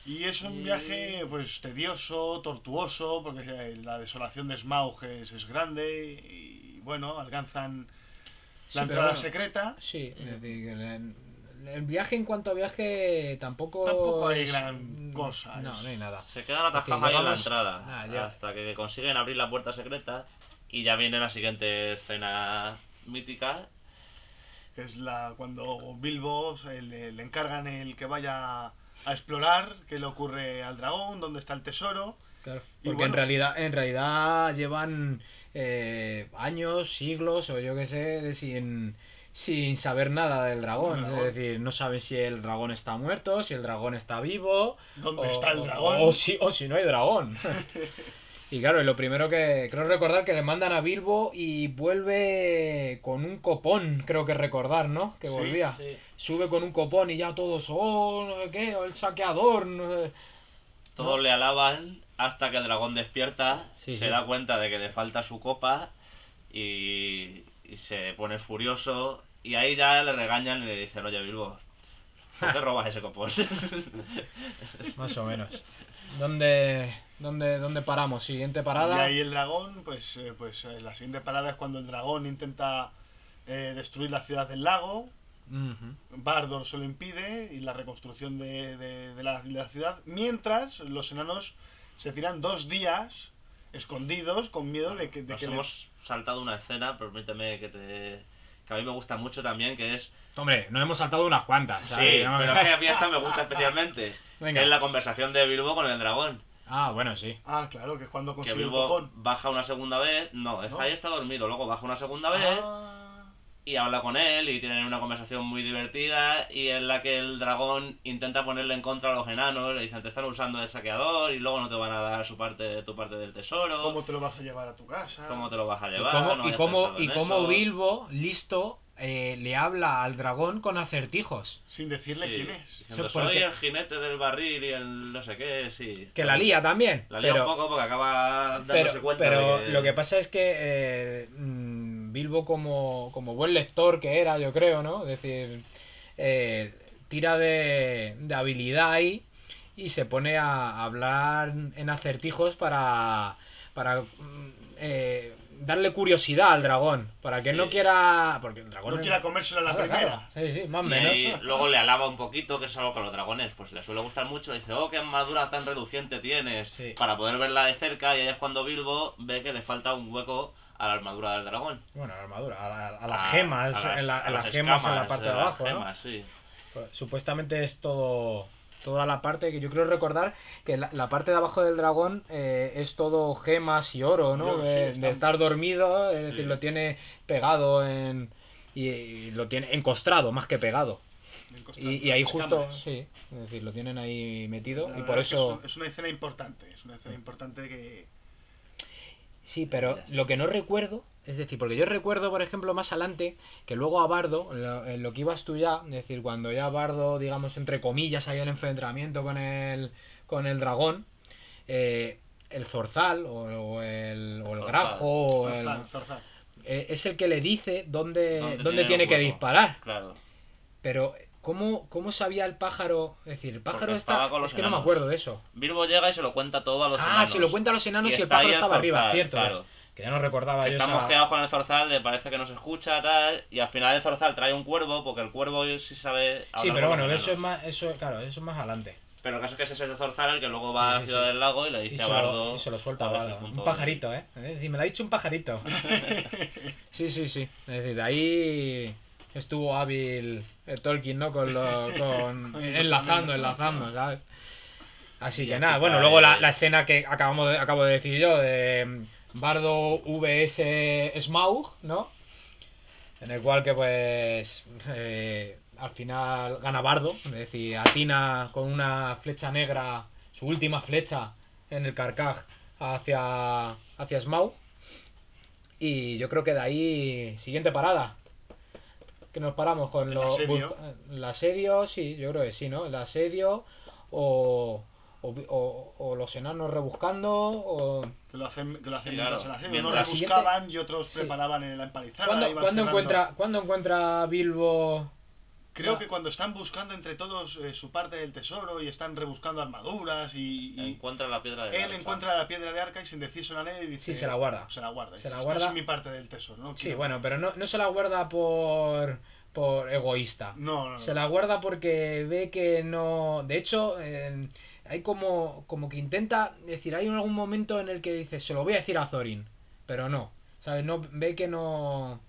Y es un Y- viaje pues tedioso, tortuoso, porque eh, la desolación de Smaug es, es grande y bueno, alcanzan la entrada bueno, secreta. Sí, es decir, el, el viaje en cuanto a viaje tampoco. Tampoco hay es- gran cosa, No, es- no hay nada. Se quedan atajados ahí en la entrada. Ah, ya. hasta que consiguen abrir la puerta secreta. Y ya viene la siguiente escena mítica. que es la cuando Bilbo se le, le encargan el que vaya a explorar qué le ocurre al dragón, dónde está el tesoro. Claro, Y Porque bueno. en realidad, en realidad llevan eh, años, siglos o yo qué sé, sin, sin saber nada del dragón. Es decir, no saben si el dragón está muerto, si el dragón está vivo. ¿Dónde o- está el dragón? O, si, o si no hay dragón. (laughs) y claro, lo primero que creo recordar que le mandan a Bilbo y vuelve con un copón, creo que recordar, ¿no? Que Sí, volvía. Sí. Sube con un copón y ya todos, oh, no sé qué, o el saqueador, no sé. Todos le alaban hasta que el dragón despierta, Sí, se sí. da cuenta de que le falta su copa y, y se pone furioso. Y ahí ya le regañan y le dicen, oye Bilbo, ¿por qué (laughs) robas ese copón? (laughs) Más o menos. ¿Dónde, dónde, dónde paramos? Siguiente Y parada. ahí el dragón, pues, eh, pues eh, la siguiente parada es cuando el dragón intenta eh, destruir la ciudad del lago. Ujú. Bardor se lo impide y la reconstrucción de, de- de la, de la ciudad. Mientras los enanos se tiran dos días escondidos con miedo de que, de Nos que le- hemos saltado una escena, permíteme que te... que a mí me gusta mucho también, que es... Hombre, nos hemos saltado unas cuantas. Sí, ¿sabes? No me- (laughs) pero que a mí esta me gusta especialmente. Venga. Que es la conversación de Bilbo con el dragón. Ah, bueno, sí. Ah, claro, que es cuando Que consigue el Bilbo baja una segunda vez, no, es- ¿No? ahí está dormido, luego baja una segunda vez Ah, y habla con él y tienen una conversación muy divertida y en la que el dragón intenta ponerle en contra a los enanos, le dicen te están usando de saqueador y luego no te van a dar su parte, tu parte del tesoro, ¿Cómo te lo vas a llevar a tu casa? ¿Cómo te lo vas a Y llevar? cómo, No y cómo, y cómo. Bilbo, listo, eh, le habla al dragón con acertijos. Sin decirle Sí, quién es. diciendo, soy el jinete del barril y el no sé qué, sí. Que la lía también. La lía pero, un poco porque acaba dándose pero, cuenta pero de que... lo que pasa es que eh, mm, Bilbo, como, como buen lector que era, yo creo, ¿no? Es decir, eh, tira de, de habilidad ahí y se pone a hablar en acertijos para, para mm, eh, darle curiosidad al dragón. Para que no quiera. Porque el dragón. No quiera comérselo a la Claro, primera. claro. Sí, sí, más o Y menos. (laughs) luego le alaba un poquito, que es algo que a los dragones pues le suele gustar mucho. Dice, oh, qué armadura tan reluciente tienes. Sí. Para poder verla de cerca. Y ahí es cuando Bilbo ve que le falta un hueco a la armadura del dragón. Bueno, la armadura, a, la- a las A- gemas, a en, la- a las, gemas en la parte de de las abajo, ¿no? gemas, sí. Pues, Supuestamente es todo toda la parte que yo creo recordar que la, la parte de abajo del dragón eh, es todo gemas y oro, ¿no? Sí, de, estar dormido, es decir, lo tiene pegado en y, y lo tiene encostrado más que pegado. Y, y ahí justo, Cámaras. sí, es decir, lo tienen ahí metido La y por eso Es, es una escena importante. Es una escena importante que. Sí, pero lo que no recuerdo, es decir, porque yo recuerdo, por ejemplo, más adelante, que luego a Bardo, en lo, en lo que ibas tú ya, es decir, cuando ya Bardo, digamos, entre comillas, hay el enfrentamiento con el, con el dragón, eh, el zorzal o, o el, o el Zorzal. grajo o el- Zorzal, Zorzal. eh, es el que le dice dónde, ¿Dónde dónde tiene que disparar. Claro. Pero ¿Cómo, ¿Cómo sabía el pájaro? Es decir, el pájaro está. estaba con los es que no me acuerdo de eso. Bilbo llega y se lo cuenta todo a los Ah, enanos. se lo cuenta a los enanos y, el pájaro estaba arriba, zorzal, cierto. claro. Que ya no recordaba Que yo está esa- con el zorzal, le parece que no se escucha, tal. Y al final el zorzal trae un cuervo, porque el cuervo sí sabe. Sí, pero bueno, eso es más, eso, claro, eso es más adelante. Pero el caso es que ese es el zorzal el que luego va Sí, a Ciudad sí. del Lago y le Y dice a Bardo. y se lo suelta a Bardo. Un pajarito, ¿eh? Es decir, me lo ha dicho un pajarito. (laughs) sí, sí, sí. Es decir, de ahí estuvo hábil Tolkien, ¿no? Con lo, (laughs) con enlazando, enlazando, ¿sabes? Así que nada, bueno, luego la, la escena que acabamos de, acabo de decir yo, de Bardo vs Smaug, ¿no? En el cual que pues eh, al final gana Bardo, es decir, atina con una flecha negra, su última flecha en el carcaj hacia, hacia Smaug. Y yo creo que de ahí, siguiente parada. Que nos paramos con ¿El los asedio? busca- el asedio, sí, yo creo que sí, ¿no? El asedio o, o, o- o los enanos rebuscando o... Que lo hacen, que lo hacen Sí, mientras claro. se la hacen. Mientras- Unos La siguiente- buscaban y otros Sí. preparaban en la empalizada. ¿Cuándo, iban cuándo cerrando. encuentra, ¿Cuándo encuentra Bilbo Creo Ah. que cuando están buscando entre todos eh, su parte del tesoro y están rebuscando armaduras y, y Encuentra la piedra de él Arca. encuentra la piedra de arca y sin decírselo a nadie dice... Sí, se la guarda. Se la guarda. Se la Esta es mi parte del tesoro, ¿no? Sí, bueno, pero no, no se la guarda por, por egoísta. No, no, no. Se la guarda porque ve que no... De hecho, eh, hay como, como que intenta... Decir, hay algún momento en el que dice, se lo voy a decir a Thorin, pero no. ¿Sabes? No, ve que no...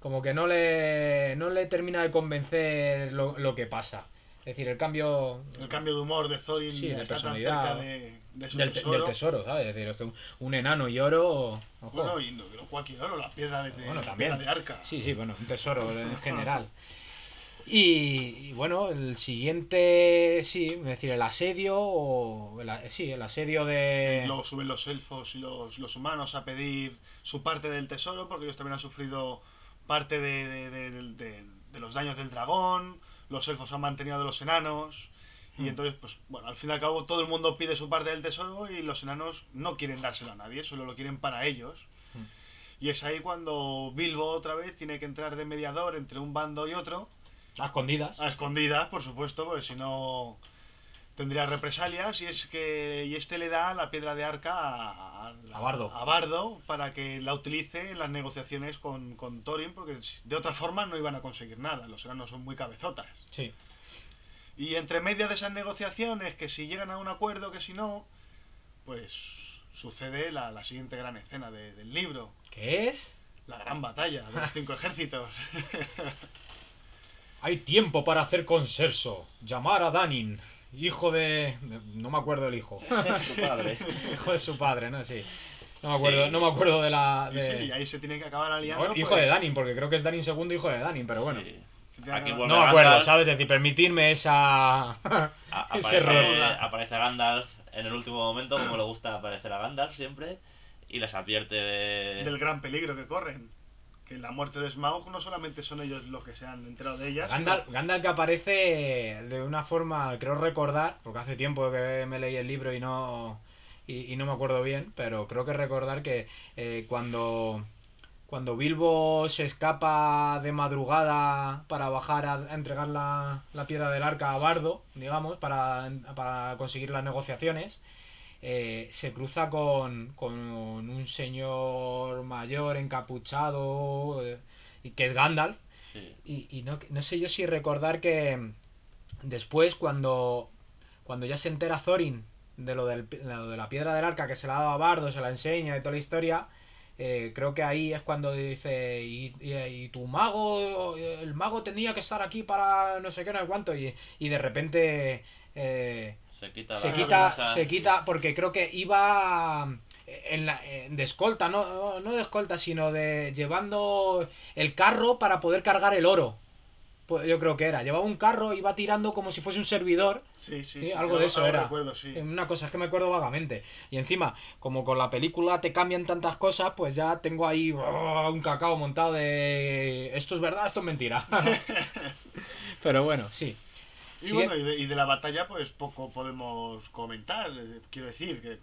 Como que no le, no le termina de convencer lo, lo que pasa. Es decir, el cambio El cambio de humor de Thorin Sí, de está tan personalidad. cerca de, de su del, te- tesoro. del tesoro, ¿sabes? Es decir, un, un enano y oro... ojo. Bueno, y no, cualquier oro, la piedra de, Bueno, también. piedra de arca. Sí, sí, bueno, un tesoro en (laughs) general. Y, y bueno, el siguiente, sí, es decir, el asedio, o el, a- sí, el asedio de... Luego suben los elfos y los, los humanos a pedir su parte del tesoro, porque ellos también han sufrido parte de, de- de- de- los daños del dragón, los elfos han mantenido de los enanos, y Hmm. entonces, pues bueno, al fin y al cabo todo el mundo pide su parte del tesoro y los enanos no quieren dárselo a nadie, solo lo quieren para ellos. Hmm. Y es ahí cuando Bilbo otra vez tiene que entrar de mediador entre un bando y otro, A escondidas. a escondidas, por supuesto, porque si no tendría represalias. Y es que y este le da la piedra de arca a, A Bardo. a Bardo para que la utilice en las negociaciones con, con Thorin, porque de otra forma no iban a conseguir nada. Los enanos son muy cabezotas. Sí. Y entre medias de esas negociaciones, que si llegan a un acuerdo, que si no, pues sucede la, la siguiente gran escena de- del libro. ¿Qué es? La gran batalla de los cinco ejércitos. (laughs) Hay tiempo para hacer consenso. Llamar a Danin, hijo de... No me acuerdo del hijo. (laughs) Su padre. (laughs) hijo de su padre, ¿no? Sí. No me acuerdo, Sí. no me acuerdo de la... De- sí, y ahí se tiene que acabar aliando. No, hijo pues, de Danin, porque creo que es Danin segundo hijo de Danin, pero bueno. Sí. Aquí No me acuerdo. ¿sabes? Es decir, permitirme esa... (laughs) A- ese aparece, error. aparece Gandalf en el último momento, como le gusta aparecer a Gandalf siempre, y les advierte de... del gran peligro que corren. Que la muerte de Smaug no solamente son ellos los que se han enterado de ella, Gandalf, Gandalf que aparece de una forma, creo recordar, porque hace tiempo que me leí el libro y no, y, y no me acuerdo bien, pero creo que recordar que eh, cuando, cuando Bilbo se escapa de madrugada para bajar a, a entregar la, la piedra del arca a Bardo, digamos, para, para conseguir las negociaciones, eh, se cruza con, con un señor mayor encapuchado, eh, y que es Gandalf, Sí. y, y no, no sé yo si recordar que después cuando, cuando ya se entera Thorin de lo, del, de lo de la piedra del arca que se la ha dado a Bardo, se la enseña y toda la historia, eh, creo que ahí es cuando dice, y, y- y tu mago, el mago tenía que estar aquí para no sé qué, no sé cuánto, y, y de repente... eh, Se quita se la quita, se quita, porque creo que iba en la, en- de escolta, no, no de escolta, sino de llevando el carro para poder cargar el oro. Pues yo creo que era, llevaba un carro, iba tirando como si fuese un servidor. Sí, sí, Sí, sí, algo de eso era. recuerdo, sí. Una cosa es que me acuerdo vagamente. Y encima, como con la película te cambian tantas cosas, pues ya tengo ahí oh, un cacao montado de esto es verdad, esto es mentira. (laughs) (laughs) Pero bueno, sí. Y Sigue- bueno, y de, y de la batalla, pues poco podemos comentar. Eh, Quiero decir que.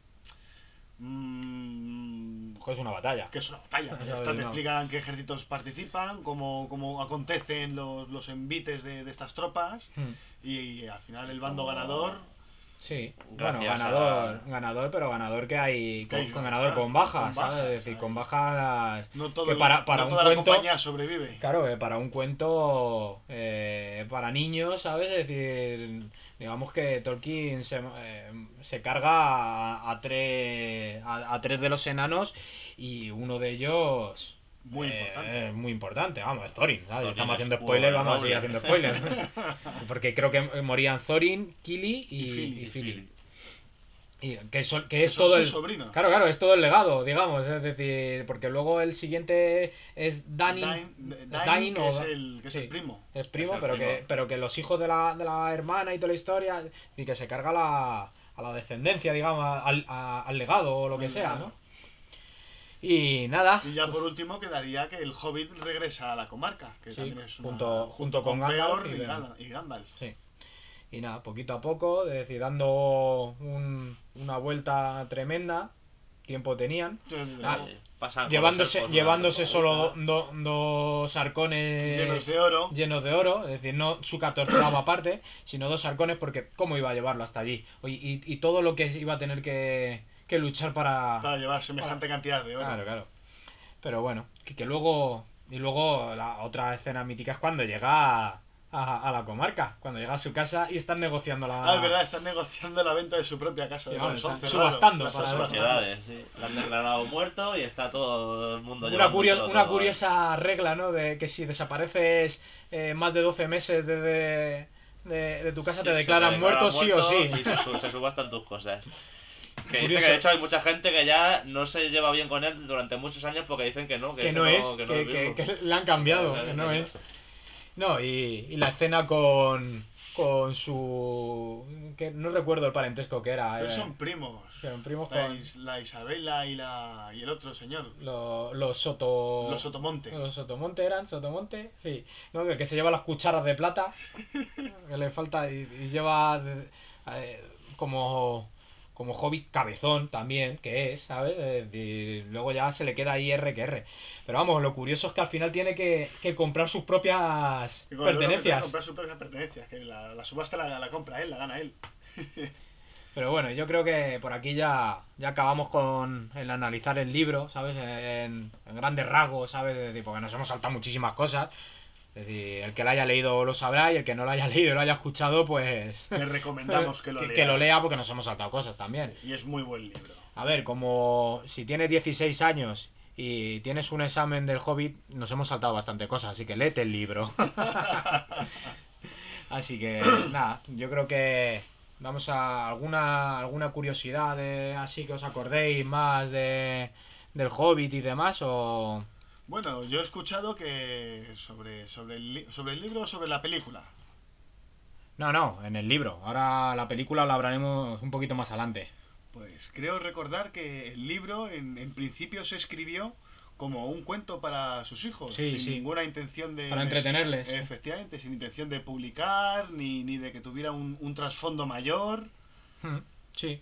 mm, es una batalla. que es una batalla. Ves, te no. explican qué ejércitos participan, cómo, cómo acontecen los, los envites de, de estas tropas Hmm. y, al final el bando ganador Sí, bueno, ganador, ganador, pero ganador que hay, con, ganador claro, con bajas, con ¿sabes? Es decir, con bajas... no, todo Que para- para no un toda la cuento- compañía sobrevive. Claro, que para un cuento eh, para niños, ¿sabes? Es decir, digamos que Tolkien se, eh, se carga a, a tres, a, a tres de los enanos y uno de ellos... Muy eh, importante. es muy importante, vamos, es Thorin. ¿sabes? Thorin, Estamos haciendo spoilers, vamos a seguir haciendo spoilers. (laughs) Porque creo que morían Thorin, Kili y, Y Fili, y y. Y que, es todo el... sobrinos. Claro, claro, es todo el legado, digamos. Es decir, porque luego el siguiente es Danin. Dain- es Dain, Dain que o es Da- el, que es sí. el primo. Es primo, Es pero, primo. Que, pero que los hijos de la, de la hermana y toda la historia. Es decir, que se carga la, a la descendencia, digamos, al, a- al legado o lo que sea, legado. ¿no? Y nada. Y ya por último quedaría que el Hobbit regresa a la comarca, que Sí, también es una- junto- junto con Gandalf y. Gandalf, y Gandalf. Sí. Y nada, poquito a poco, es decir, dando un- una vuelta tremenda. Tiempo tenían. Ah, con Llevándose, llevándose solo do- dos arcones Llenos de oro. llenos de oro, es decir, no su catorceava parte, sino dos arcones, porque ¿cómo iba a llevarlo hasta allí? Oye, Y, y todo lo que iba a tener que, que luchar para... Para llevar semejante cantidad de oro. Claro, claro. Pero bueno, que, que luego... Y luego la otra escena mítica es cuando llega a, a- a la comarca, cuando llega a su casa y están negociando la... Ah, es verdad, están negociando la venta de su propia casa. Sí, son están subastando la. Sociedades, sí. Lo han declarado muerto y está todo el mundo Una, curio- una todo. curiosa regla, ¿no? De que si desapareces eh, más de 12 meses desde de, de tu casa Sí, te declaran muerto sí o sí. Y se subastan tus cosas. Que dice que de hecho hay mucha gente que ya no se lleva bien con él durante muchos años porque dicen que no, que, no es, que, que, no es que- le han cambiado, Que no es. No, y, y la escena con, con su... que no recuerdo el parentesco que era. Pero eh, son primos. eran primos La, con Is- la Isabela y, la, y el otro señor. lo- los Soto... Los Sotomonte. Los Sotomonte eran, Sotomonte, sí. No, que, que se lleva las cucharas de plata, (laughs) que le falta, y, y lleva eh, como, como hobby cabezón también, que es, ¿sabes? Luego ya se le queda ahí R que R. Pero vamos, lo curioso es que al final tiene que, que comprar sus propias que pertenencias. comprar sus propias pertenencias. Que la, la subasta la, la compra él, la gana él. (laughs) Pero bueno, yo creo que por aquí ya, ya acabamos con el analizar el libro, ¿sabes? En, en grandes rasgos, ¿sabes? Porque nos hemos saltado muchísimas cosas. Es decir, el que lo haya leído lo sabrá y el que no lo haya (laughs) leído y lo haya escuchado, pues... Le recomendamos que lo que, lea. que lo lea porque nos hemos saltado cosas también. Y es muy buen libro. A ver, como si tienes 16 años y tienes un examen del Hobbit, nos hemos saltado bastante cosas, así que léete el libro. (laughs) así que nada, yo creo que vamos a alguna alguna curiosidad de, así que os acordéis más de del Hobbit y demás o Bueno, yo he escuchado que sobre, sobre, el, li- sobre el libro o sobre la película. no, no, en el libro. Ahora la película la hablaremos un poquito más adelante. Pues creo recordar que el libro en, en principio se escribió como un cuento para sus hijos, Sí, sin sí. ninguna intención de... Para entretenerles. Efectivamente, sin intención de publicar, ni, ni de que tuviera un, un trasfondo mayor. Hmm, Sí.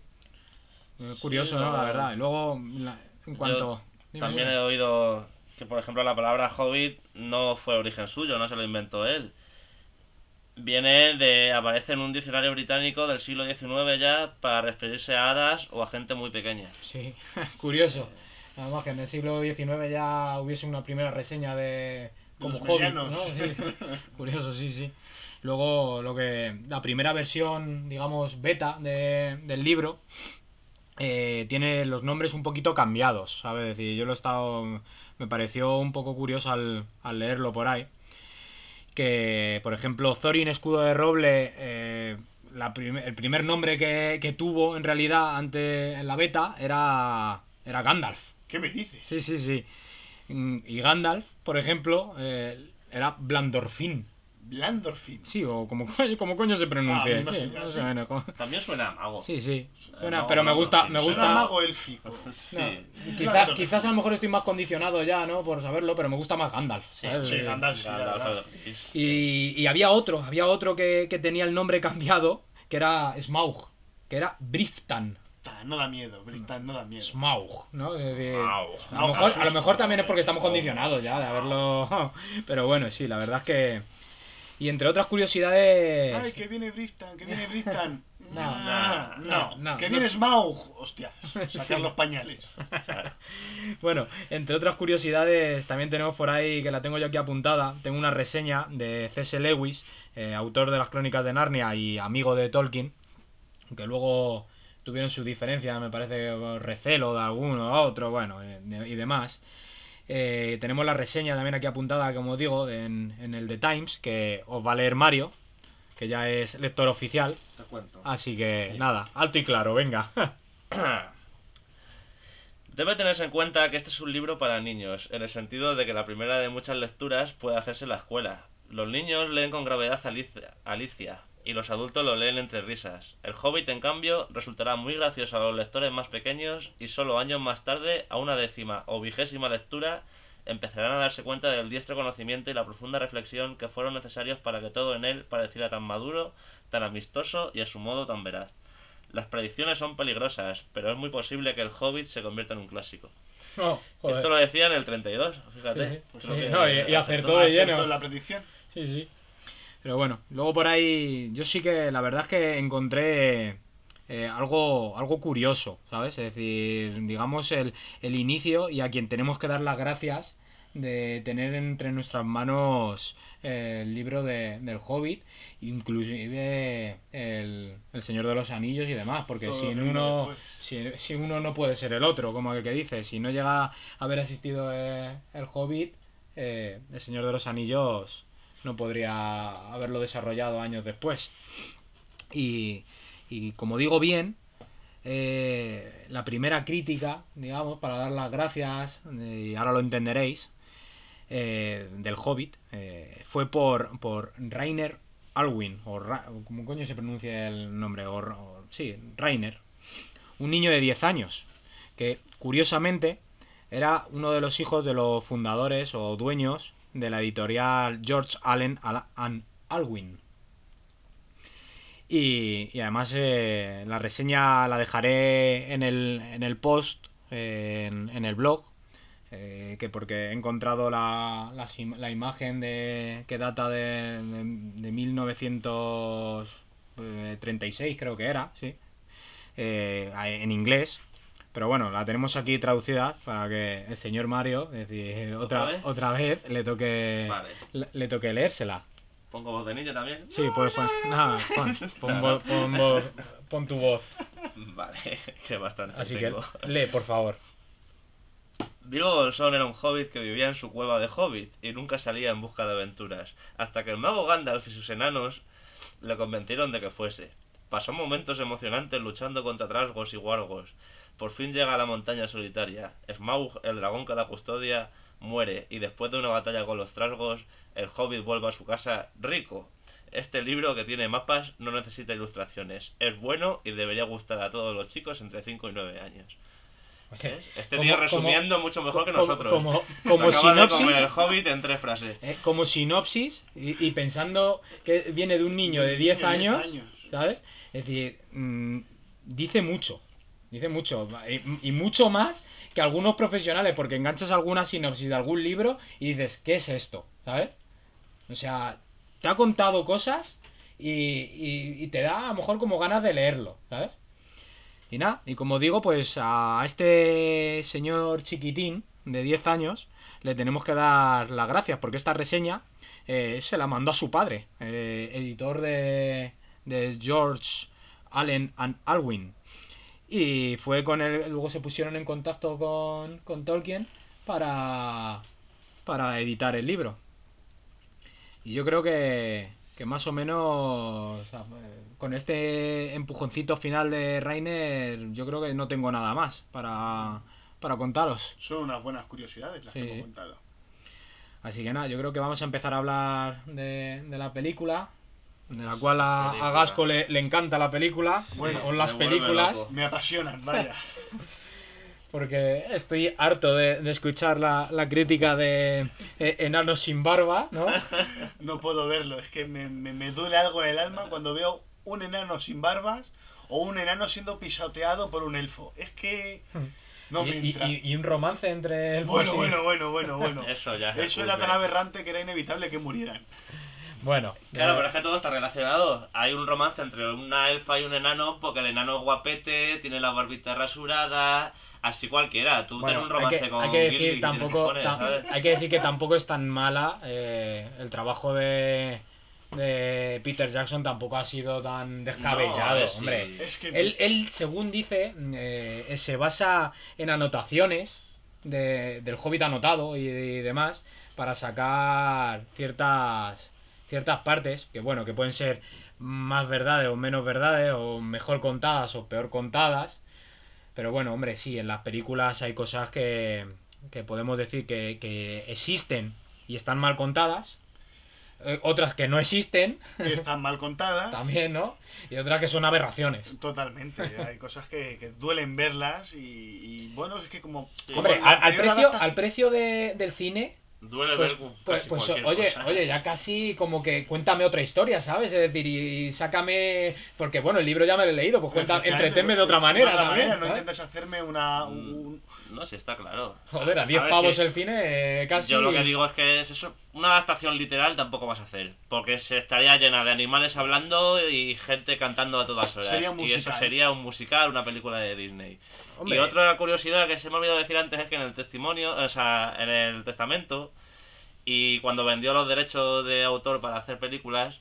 Sí, Curioso, ¿no? La verdad. Y luego, en cuanto... También he oído que, por ejemplo, la palabra hobbit no fue origen suyo, no se lo inventó él. Viene de. aparece en un diccionario británico del siglo XIX ya para referirse a hadas o a gente muy pequeña. Sí, (laughs) curioso. Además que en el siglo XIX ya hubiese una primera reseña de como los Hobbit, medianos. ¿no? Sí. (laughs) Curioso, sí, sí. Luego lo que la primera versión, digamos, beta de- del libro eh, tiene los nombres un poquito cambiados, ¿sabes? Es decir, yo lo he estado me pareció un poco curioso al, al leerlo por ahí. Que, por ejemplo, Thorin Escudo de Roble, eh, la prim- el primer nombre que, que tuvo en realidad antes en la beta era, era Gandalf. ¿Qué me dices? Sí, sí, sí. Y Gandalf, por ejemplo, eh, era Blandorfin. Blandorfin. Sí, o como, coño- (laughs) como coño se pronuncia. Ah, sí, no sé, como- (laughs) También suena a mago. sí, sí. Suena- mago pero me gusta, me. Suena gusta. mago élfico. (laughs) Sí. no, quizás, quizás a lo mejor estoy más condicionado ya, ¿no? Por saberlo, pero me gusta más Gandalf. Sí, ¿sabes? Sí, Gandalf, Gandalf. Y, y había otro, había otro que, que tenía el nombre cambiado, que era Smaug, que era Briftan. No da miedo, Bristan no da miedo. Smaug, ¿no? Smaug. a, lo mejor, a lo mejor también es porque estamos condicionados ya de haberlo. Pero bueno, sí, la verdad es que. Y entre otras curiosidades. Ay, que viene Bristan, que viene Bristan. (laughs) No, Ah, no, no, que no. viene Smaug. Hostia, (laughs) sacar los pañales. (laughs) Bueno, entre otras curiosidades, también tenemos por ahí, que la tengo yo aquí apuntada, tengo una reseña de C.S. Lewis, eh, autor de las Crónicas de Narnia y amigo de Tolkien, que luego tuvieron sus diferencias, me parece, recelo de alguno a otro, bueno, eh, y demás. Eh, tenemos la reseña también aquí apuntada, como digo, en, en el The Times, que os va a leer Mario, que ya es lector oficial, Te cuento. así que nada, alto y claro, venga. (coughs) Debe tenerse en cuenta que este es un libro para niños, en el sentido de que la primera de muchas lecturas puede hacerse en la escuela. Los niños leen con gravedad Alicia, Alicia, y los adultos lo leen entre risas. El Hobbit, en cambio, resultará muy gracioso a los lectores más pequeños y solo años más tarde, a una décima o vigésima lectura, empezarán a darse cuenta del diestro conocimiento y la profunda reflexión que fueron necesarios para que todo en él pareciera tan maduro, tan amistoso y a su modo tan veraz. Las predicciones son peligrosas, pero es muy posible que el Hobbit se convierta en un clásico. Oh. Esto lo decía en el 32, fíjate. Sí, sí. Pues Sí, creo que no, y- y acertó de ¿Acierto lleno. en la predicción? Sí, sí. Pero bueno, luego por ahí yo sí que la verdad es que encontré eh, algo, algo curioso, ¿sabes? Es decir, digamos el, el inicio y a quien tenemos que dar las gracias de tener entre nuestras manos eh, el libro de, del Hobbit, inclusive el, el Señor de los Anillos y demás, porque Todo sin uno, si, si uno no puede ser el otro, como el que dice, si no llega a haber asistido eh, el Hobbit, eh, el Señor de los Anillos no podría haberlo desarrollado años después. Y, y como digo bien, eh, la primera crítica, digamos, para dar las gracias, y ahora lo entenderéis, eh, del Hobbit, eh, fue por, por Rainer Alwin, o como coño se pronuncia el nombre, o- sí, Rainer, un niño de 10 años, que curiosamente era uno de los hijos de los fundadores o dueños de la editorial George Allen Al- and Alwyn. Y, y además eh, la reseña la dejaré en el, en el post, eh, en, el blog, eh, que porque he encontrado la, la, im- la imagen de que data de, de, de 1936 creo que era, sí, en inglés. Pero bueno, la tenemos aquí traducida para que el señor Mario, es decir, otra, vez? otra vez le toque, Vale. le, le toque leérsela. Pongo voz de niño también. Sí, pues pon, nada, pon, pon pon voz- pon tu voz. Vale, (laughs) que bastante Así que lee, por favor. Bilbo era un hobbit que vivía en su cueva de hobbit y nunca salía en busca de aventuras, hasta que el mago Gandalf y sus enanos le convencieron de que fuese. Pasó momentos emocionantes luchando contra trasgos y wargos. Por fin llega a la montaña solitaria. Smaug, el dragón que la custodia, muere y después de una batalla con los trasgos, el hobbit vuelve a su casa rico. Este libro que tiene mapas no necesita ilustraciones. Es bueno y debería gustar a todos los chicos entre 5 y 9 años. ¿Ves? Este Como- tío como- resumiendo mucho mejor que como- nosotros. como- Se como acaba de sinopsis- comer el hobbit en tres frases. Eh, como sinopsis y, y pensando que viene de un niño de 10 De 10 años, años. ¿sabes? Es decir, mm, dice mucho, dice mucho, y, mucho más que algunos profesionales, porque enganchas alguna sinopsis de algún libro y dices, ¿qué es esto? ¿Sabes? O sea, te ha contado cosas y, y- y te da a lo mejor como ganas de leerlo, ¿sabes? Y nada, y como digo, pues a este señor chiquitín de 10 años le tenemos que dar las gracias porque esta reseña eh, se la mandó a su padre, eh, editor de, de George Allen and Alwyn. Y fue con él, luego se pusieron en contacto con, con Tolkien para, para editar el libro. Y yo creo que, que más o menos o sea, con este empujoncito final de Rainer, yo creo que no tengo nada más para, para contaros. Son unas buenas curiosidades las Sí. que hemos contado. Así que nada, yo creo que vamos a empezar a hablar de, de la película, de la cual a, a. Gasco le, le encanta la película, Bueno, o las me películas. Me apasionan, vaya. (laughs) porque estoy harto de, de escuchar la, la crítica de eh, Enanos sin barba, ¿no? (laughs) No puedo verlo, es que me, me- me duele algo en el alma cuando veo un enano sin barbas o un enano siendo pisoteado por un elfo. Es que no y, me y- entra. y- y un romance entre el Bueno, bueno, bueno, bueno, bueno. (laughs) Eso ya es Eso era tan aberrante que era inevitable que murieran. Bueno, Claro, eh, pero es que todo está relacionado. Hay un romance entre una elfa y un enano porque el enano es guapete, tiene la barbita rasurada, así cualquiera. Tú bueno, tienes un romance hay que, con hay que decir y tampoco ¿sabes? hay que decir que tampoco es tan mala eh, el trabajo de, de Peter Jackson tampoco ha sido tan descabellado, No, sí. hombre. Es que Él, él, según dice, eh, se basa en anotaciones de- del Hobbit anotado y, y demás para sacar ciertas ciertas partes que bueno que pueden ser más verdades o menos verdades o mejor contadas o peor contadas. Pero bueno hombre sí en las películas hay cosas que, que podemos decir que, que existen y están mal contadas. Eh, otras que no existen. Que están mal contadas. (laughs) también no y otras que son aberraciones. Totalmente, hay cosas que, que duelen verlas y, y, bueno, es que como... como Hombre, al, al precio, al precio de- del cine, Duele pues, ver pues, pues, oye, cosa. oye, ya casi como que cuéntame otra historia, ¿sabes? Es decir, y, sácame. Porque bueno, el libro ya me lo he leído, pues Efectivamente, entretenme de otra manera de otra también. manera, no intentes hacerme una... un- No, sí, está claro. Joder, a 10 ver, pavos el cine, eh, casi. Yo lo que digo es que es eso, una adaptación literal tampoco vas a hacer, porque se estaría llena de animales hablando y gente cantando a todas horas. Sería y eso sería un musical, una película de Disney. Hombre. Y otra curiosidad que se me ha olvidado decir antes es que en el testimonio, o sea, en el testamento, y cuando vendió los derechos de autor para hacer películas,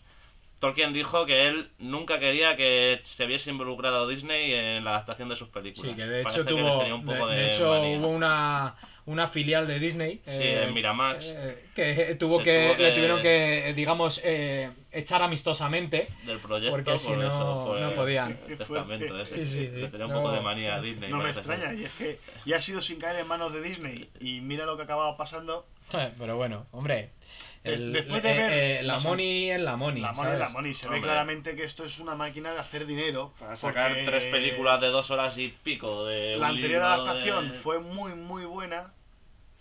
Tolkien dijo que él nunca quería que se viese involucrado Disney en la adaptación de sus películas. Sí, que de Parece hecho les tuvo. tenía un poco de, de de hecho, manía. hubo una, una filial de Disney. Sí, en Miramax. eh, que tuvo que, tuvo que- le tuvieron que, eh, digamos, eh, echar amistosamente. del proyecto Porque si por no, eso fue no podían. testamento ese. Sí, sí, sí. le tenía un No. poco de manía a Disney No me parece extraña, ser. y es que ya ha sido sin caer en manos de Disney y mira lo que acababa pasando. (laughs) Pero bueno, hombre. El- después de eh, ver eh, la las- money es la money. La money, la money, se ve claramente que esto es una máquina de hacer dinero. para sacar tres películas de dos horas y pico de La anterior adaptación de- fue muy, muy buena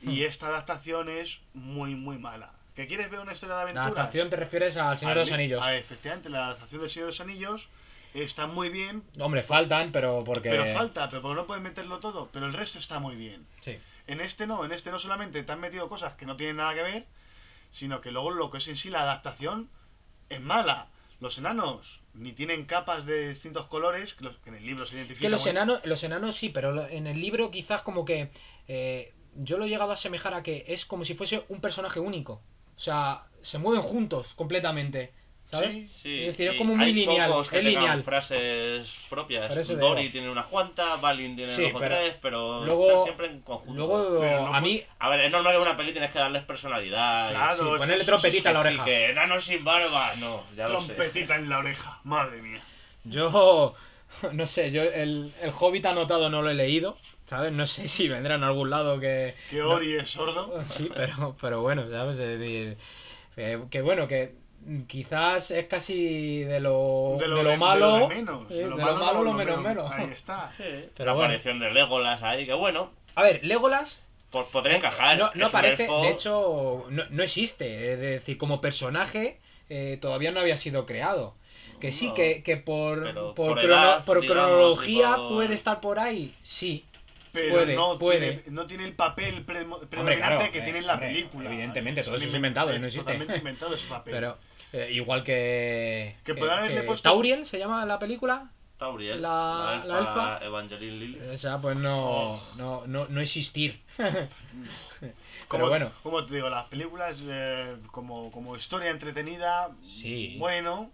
Hmm. y esta adaptación es muy, muy mala. ¿Que quieres ver una historia de La aventuras? adaptación te refieres al Señor de los Anillos. ah, efectivamente, la adaptación del Señor de los Anillos está muy bien, Hombre, faltan, pero porque. pero falta, pero porque no pueden meterlo todo, pero el resto está muy bien. Sí. En este no, en este no solamente te han metido cosas que no tienen nada que ver, sino que luego lo que es en sí la adaptación es mala. Los enanos ni tienen capas de distintos colores, que, los- que en el libro se Es identifica. que los bueno, enanos, los enanos sí, pero en el libro quizás como que. eh, yo lo he llegado a asemejar a que es como si fuese un personaje único. O sea, se mueven juntos completamente. ¿Sabes? Sí, Sí, es decir, es como muy hay lineal. pocos que es lineal. frases propias. Dory tiene unas cuantas, Balin tiene Sí, dos o pero tres, pero luego- están siempre en conjunto. Luego, Pero no a mí. A ver, es normal que en una peli tienes que darles personalidad. Claro, Sí, ponerle trompetita en la oreja. Sí, que enanos sin barba. No, ya lo sé. trompetita en la oreja, madre mía. Yo. (laughs) No sé, yo el, el Hobbit anotado no lo he leído. ¿Sabes? No sé si vendrá en algún lado que. Que Ori es sordo. (laughs) Sí, pero, pero bueno, ¿sabes? Es decir, que bueno, que quizás es casi de lo, de lo, de- de malo. lo de menos. eh, de lo malo, lo menos menos. Ahí está. (laughs) Sí, Pero la bueno. aparición de Legolas ahí, que bueno, A ver, Legolas pues podría encajar. no, no es un aparece, elfo- de hecho, no, no existe. Es decir, como personaje eh, todavía no había sido creado. Que sí, No, que, que por, pero por, por crono- edad, por digamos, cronología por- puede estar por ahí, sí. Pero Puede, no, puede. Tiene, no tiene el papel predominante claro, que eh, tiene en la hombre, película. evidentemente, todo eso es inven- inventado, no existe. Totalmente inventado ese (laughs) papel. Pero eh, igual que. Que podrán haberle puesto- Tauriel se llama la película. Tauriel, la- la elfa. Evangeline Lilly. O sea, pues no, Oh. no, no, no existir. (laughs) como, Pero bueno, Como te digo, las películas eh, como, como historia entretenida, Sí. bueno.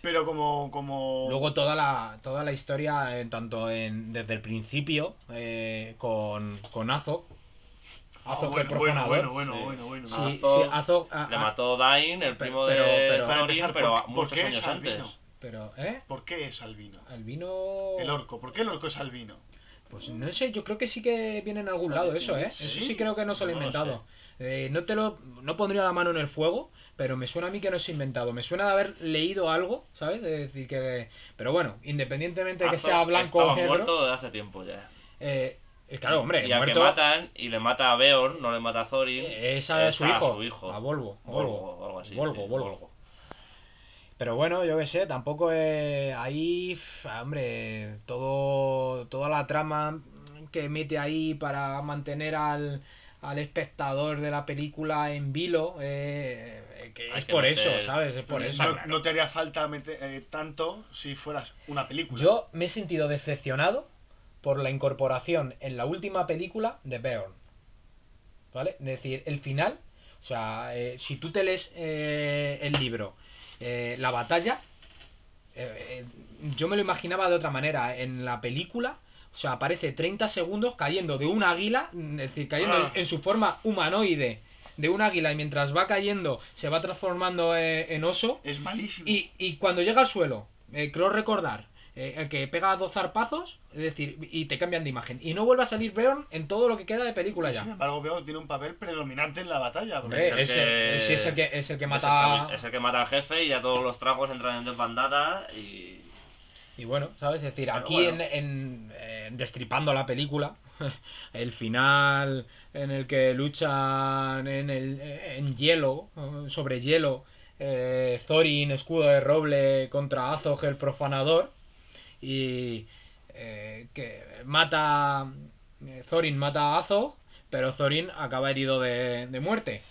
Pero como. como luego toda la, toda la historia, eh, tanto en, desde el principio, eh, con, con Azog. Ah, Azog bueno, el bueno, profanador. bueno, bueno, Sí. bueno, bueno. Sí, Azog sí, Azog. ah, Le ah, mató Dain, el primo pero- de empezar, pero ¿por- por muchos qué años es antes. albino? Pero, ¿eh? ¿Por qué es albino? El vino. El orco. ¿Por qué el orco es albino? Pues no sé, yo creo que sí que viene en algún lado eso, ¿eh? ¿Sí? Eso sí creo que no se lo he No lo inventado. Eh, no te lo. No pondría la mano en el fuego, pero me suena a mí que no es inventado. Me suena de haber leído algo, ¿sabes? Es decir, que. Pero bueno, independientemente de que sea blanco o negro. muerto desde hace tiempo ya. eh, claro, hombre, y al muerto. que matan, y le mata a Beorn, no le mata a Thorin. eh, es a es su a hijo. su hijo. A Volvo. Volvo, algo así, Volvo, sí, Volvo. Volvo. Pero bueno, yo qué sé, tampoco es ahí, hombre, todo, toda la trama que mete ahí para mantener al, al espectador de la película en vilo, eh, eh, que es que por meter- eso, ¿sabes? Es por eso. no, no te haría falta meter, eh, tanto si fueras una película. Yo me he sentido decepcionado por la incorporación en la última película de Beorn. ¿Vale? Es decir, el final, o sea, eh, si tú te lees eh, el libro, eh, la batalla, yo me lo imaginaba de otra manera. En la película, o sea, aparece 30 segundos cayendo de un águila, es decir, cayendo Ah. en su forma humanoide de un águila y mientras va cayendo se va transformando en oso. Es malísimo. Y, y cuando llega al suelo, creo recordar, eh, el que pega dos zarpazos, es decir, y te cambian de imagen. Y no vuelve a salir Beorn en todo lo que queda de película Sin ya. embargo, Beorn tiene un papel predominante en la batalla. porque Hombre, Es el que- es el que, es el que Es, mata. es el que mata al jefe y ya todos los tragos entran en desbandada y... Y bueno, ¿sabes? Es decir, Pero aquí bueno. en, en, eh, Destripando la película, (laughs) el final en el que luchan en, el, en hielo, sobre hielo, eh, Thorin, escudo de roble, contra Azog, el profanador, y eh, que mata. eh, Thorin mata a Azog, pero Thorin acaba herido de, de muerte.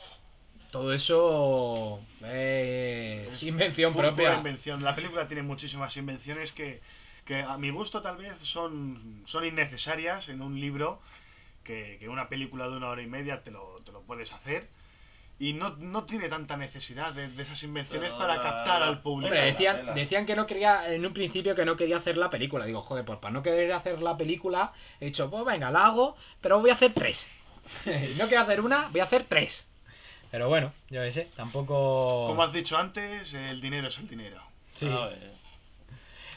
Todo eso es invención propia. invención. La película tiene muchísimas invenciones que, que a mi gusto tal vez son, son innecesarias en un libro que, que una película de una hora y media te lo, te lo puedes hacer. Y no, no tiene tanta necesidad de, de esas invenciones Pero para la- captar la- al público. Hombre, la decían, decían que no quería, en un principio que no quería hacer la película. Digo, joder, pues para no querer hacer la película, he dicho, pues venga, la hago, pero voy a hacer tres. Y no quiero hacer una, voy a hacer tres. Pero bueno, yo qué sé, tampoco. Como has dicho antes, el dinero es el dinero. Sí, A ver.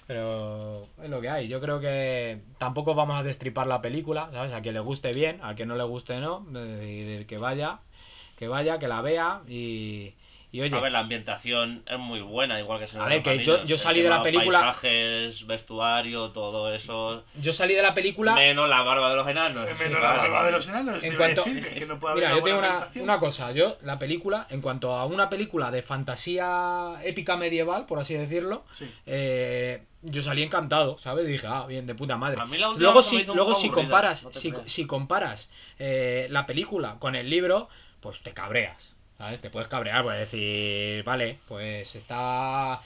pero es lo que hay. Yo creo que tampoco vamos a destripar la película, ¿sabes? A quien le guste bien, al que no le guste no. Y el que vaya, que vaya, que la vea y. Y oye, A ver, la ambientación es muy buena, igual que se A ver, que yo- yo salí de la película- Paisajes, vestuario, todo eso. yo salí de la película. Menos la barba de los enanos. Menos Sí, la vale. barba de los enanos. En cuanto- decir, que- que no puede haber Mira, yo tengo una, una cosa. Yo, la película, en cuanto a una película de fantasía épica medieval, por así decirlo, Sí. eh, yo salí encantado, ¿sabes? Dije, ah, bien, de puta madre. A mí la Luego, si, luego si comparas, no si, si comparas eh, la película con el libro, pues te cabreas. ¿Sabes? Te puedes cabrear, pues decir, vale, pues está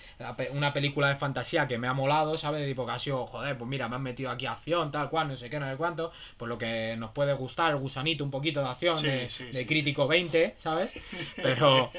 una película de fantasía que me ha molado, ¿sabes? Tipo que ha sido, joder, pues mira, me han metido aquí acción, tal cual, no sé qué, no sé cuánto, pues lo que nos puede gustar, el gusanito, un poquito de acción, Sí, de, sí, de sí, crítico 20, ¿sabes? Pero,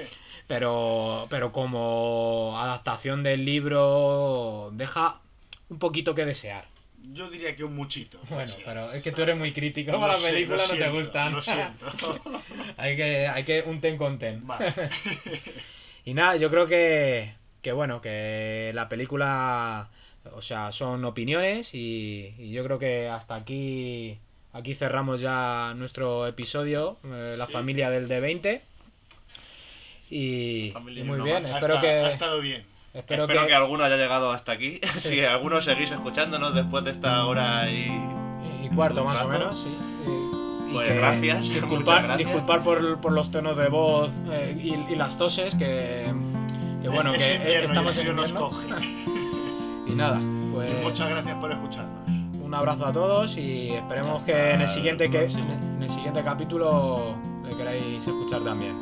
pero, pero como adaptación del libro deja un poquito que desear. Yo diría que un muchito. Bueno, pero es que tú eres muy crítico sé, lo películas, no te gustan. Lo siento. (laughs) hay que, hay que un ten con ten. Vale. (laughs) Y nada, yo creo que, que bueno, que la película, o sea, son opiniones y, y yo creo que hasta aquí, aquí cerramos ya nuestro episodio, eh, la Sí. familia del D20. Y, muy bien. Ha espero que, Ha estado bien. Espero, Espero que, que... alguno haya llegado hasta aquí. (laughs) si alguno seguís escuchándonos después de esta hora y. y cuarto más o menos, sí. Y- Pues gracias, (laughs) Disculpar, gracias. disculpar por, por los tonos de voz eh, y, y las toses, que, que bueno, Es que invierno estamos en nos coge. (laughs) Y nada, pues Muchas gracias por escucharnos. un abrazo a todos y esperemos que en el siguiente que en el siguiente capítulo le queráis escuchar también.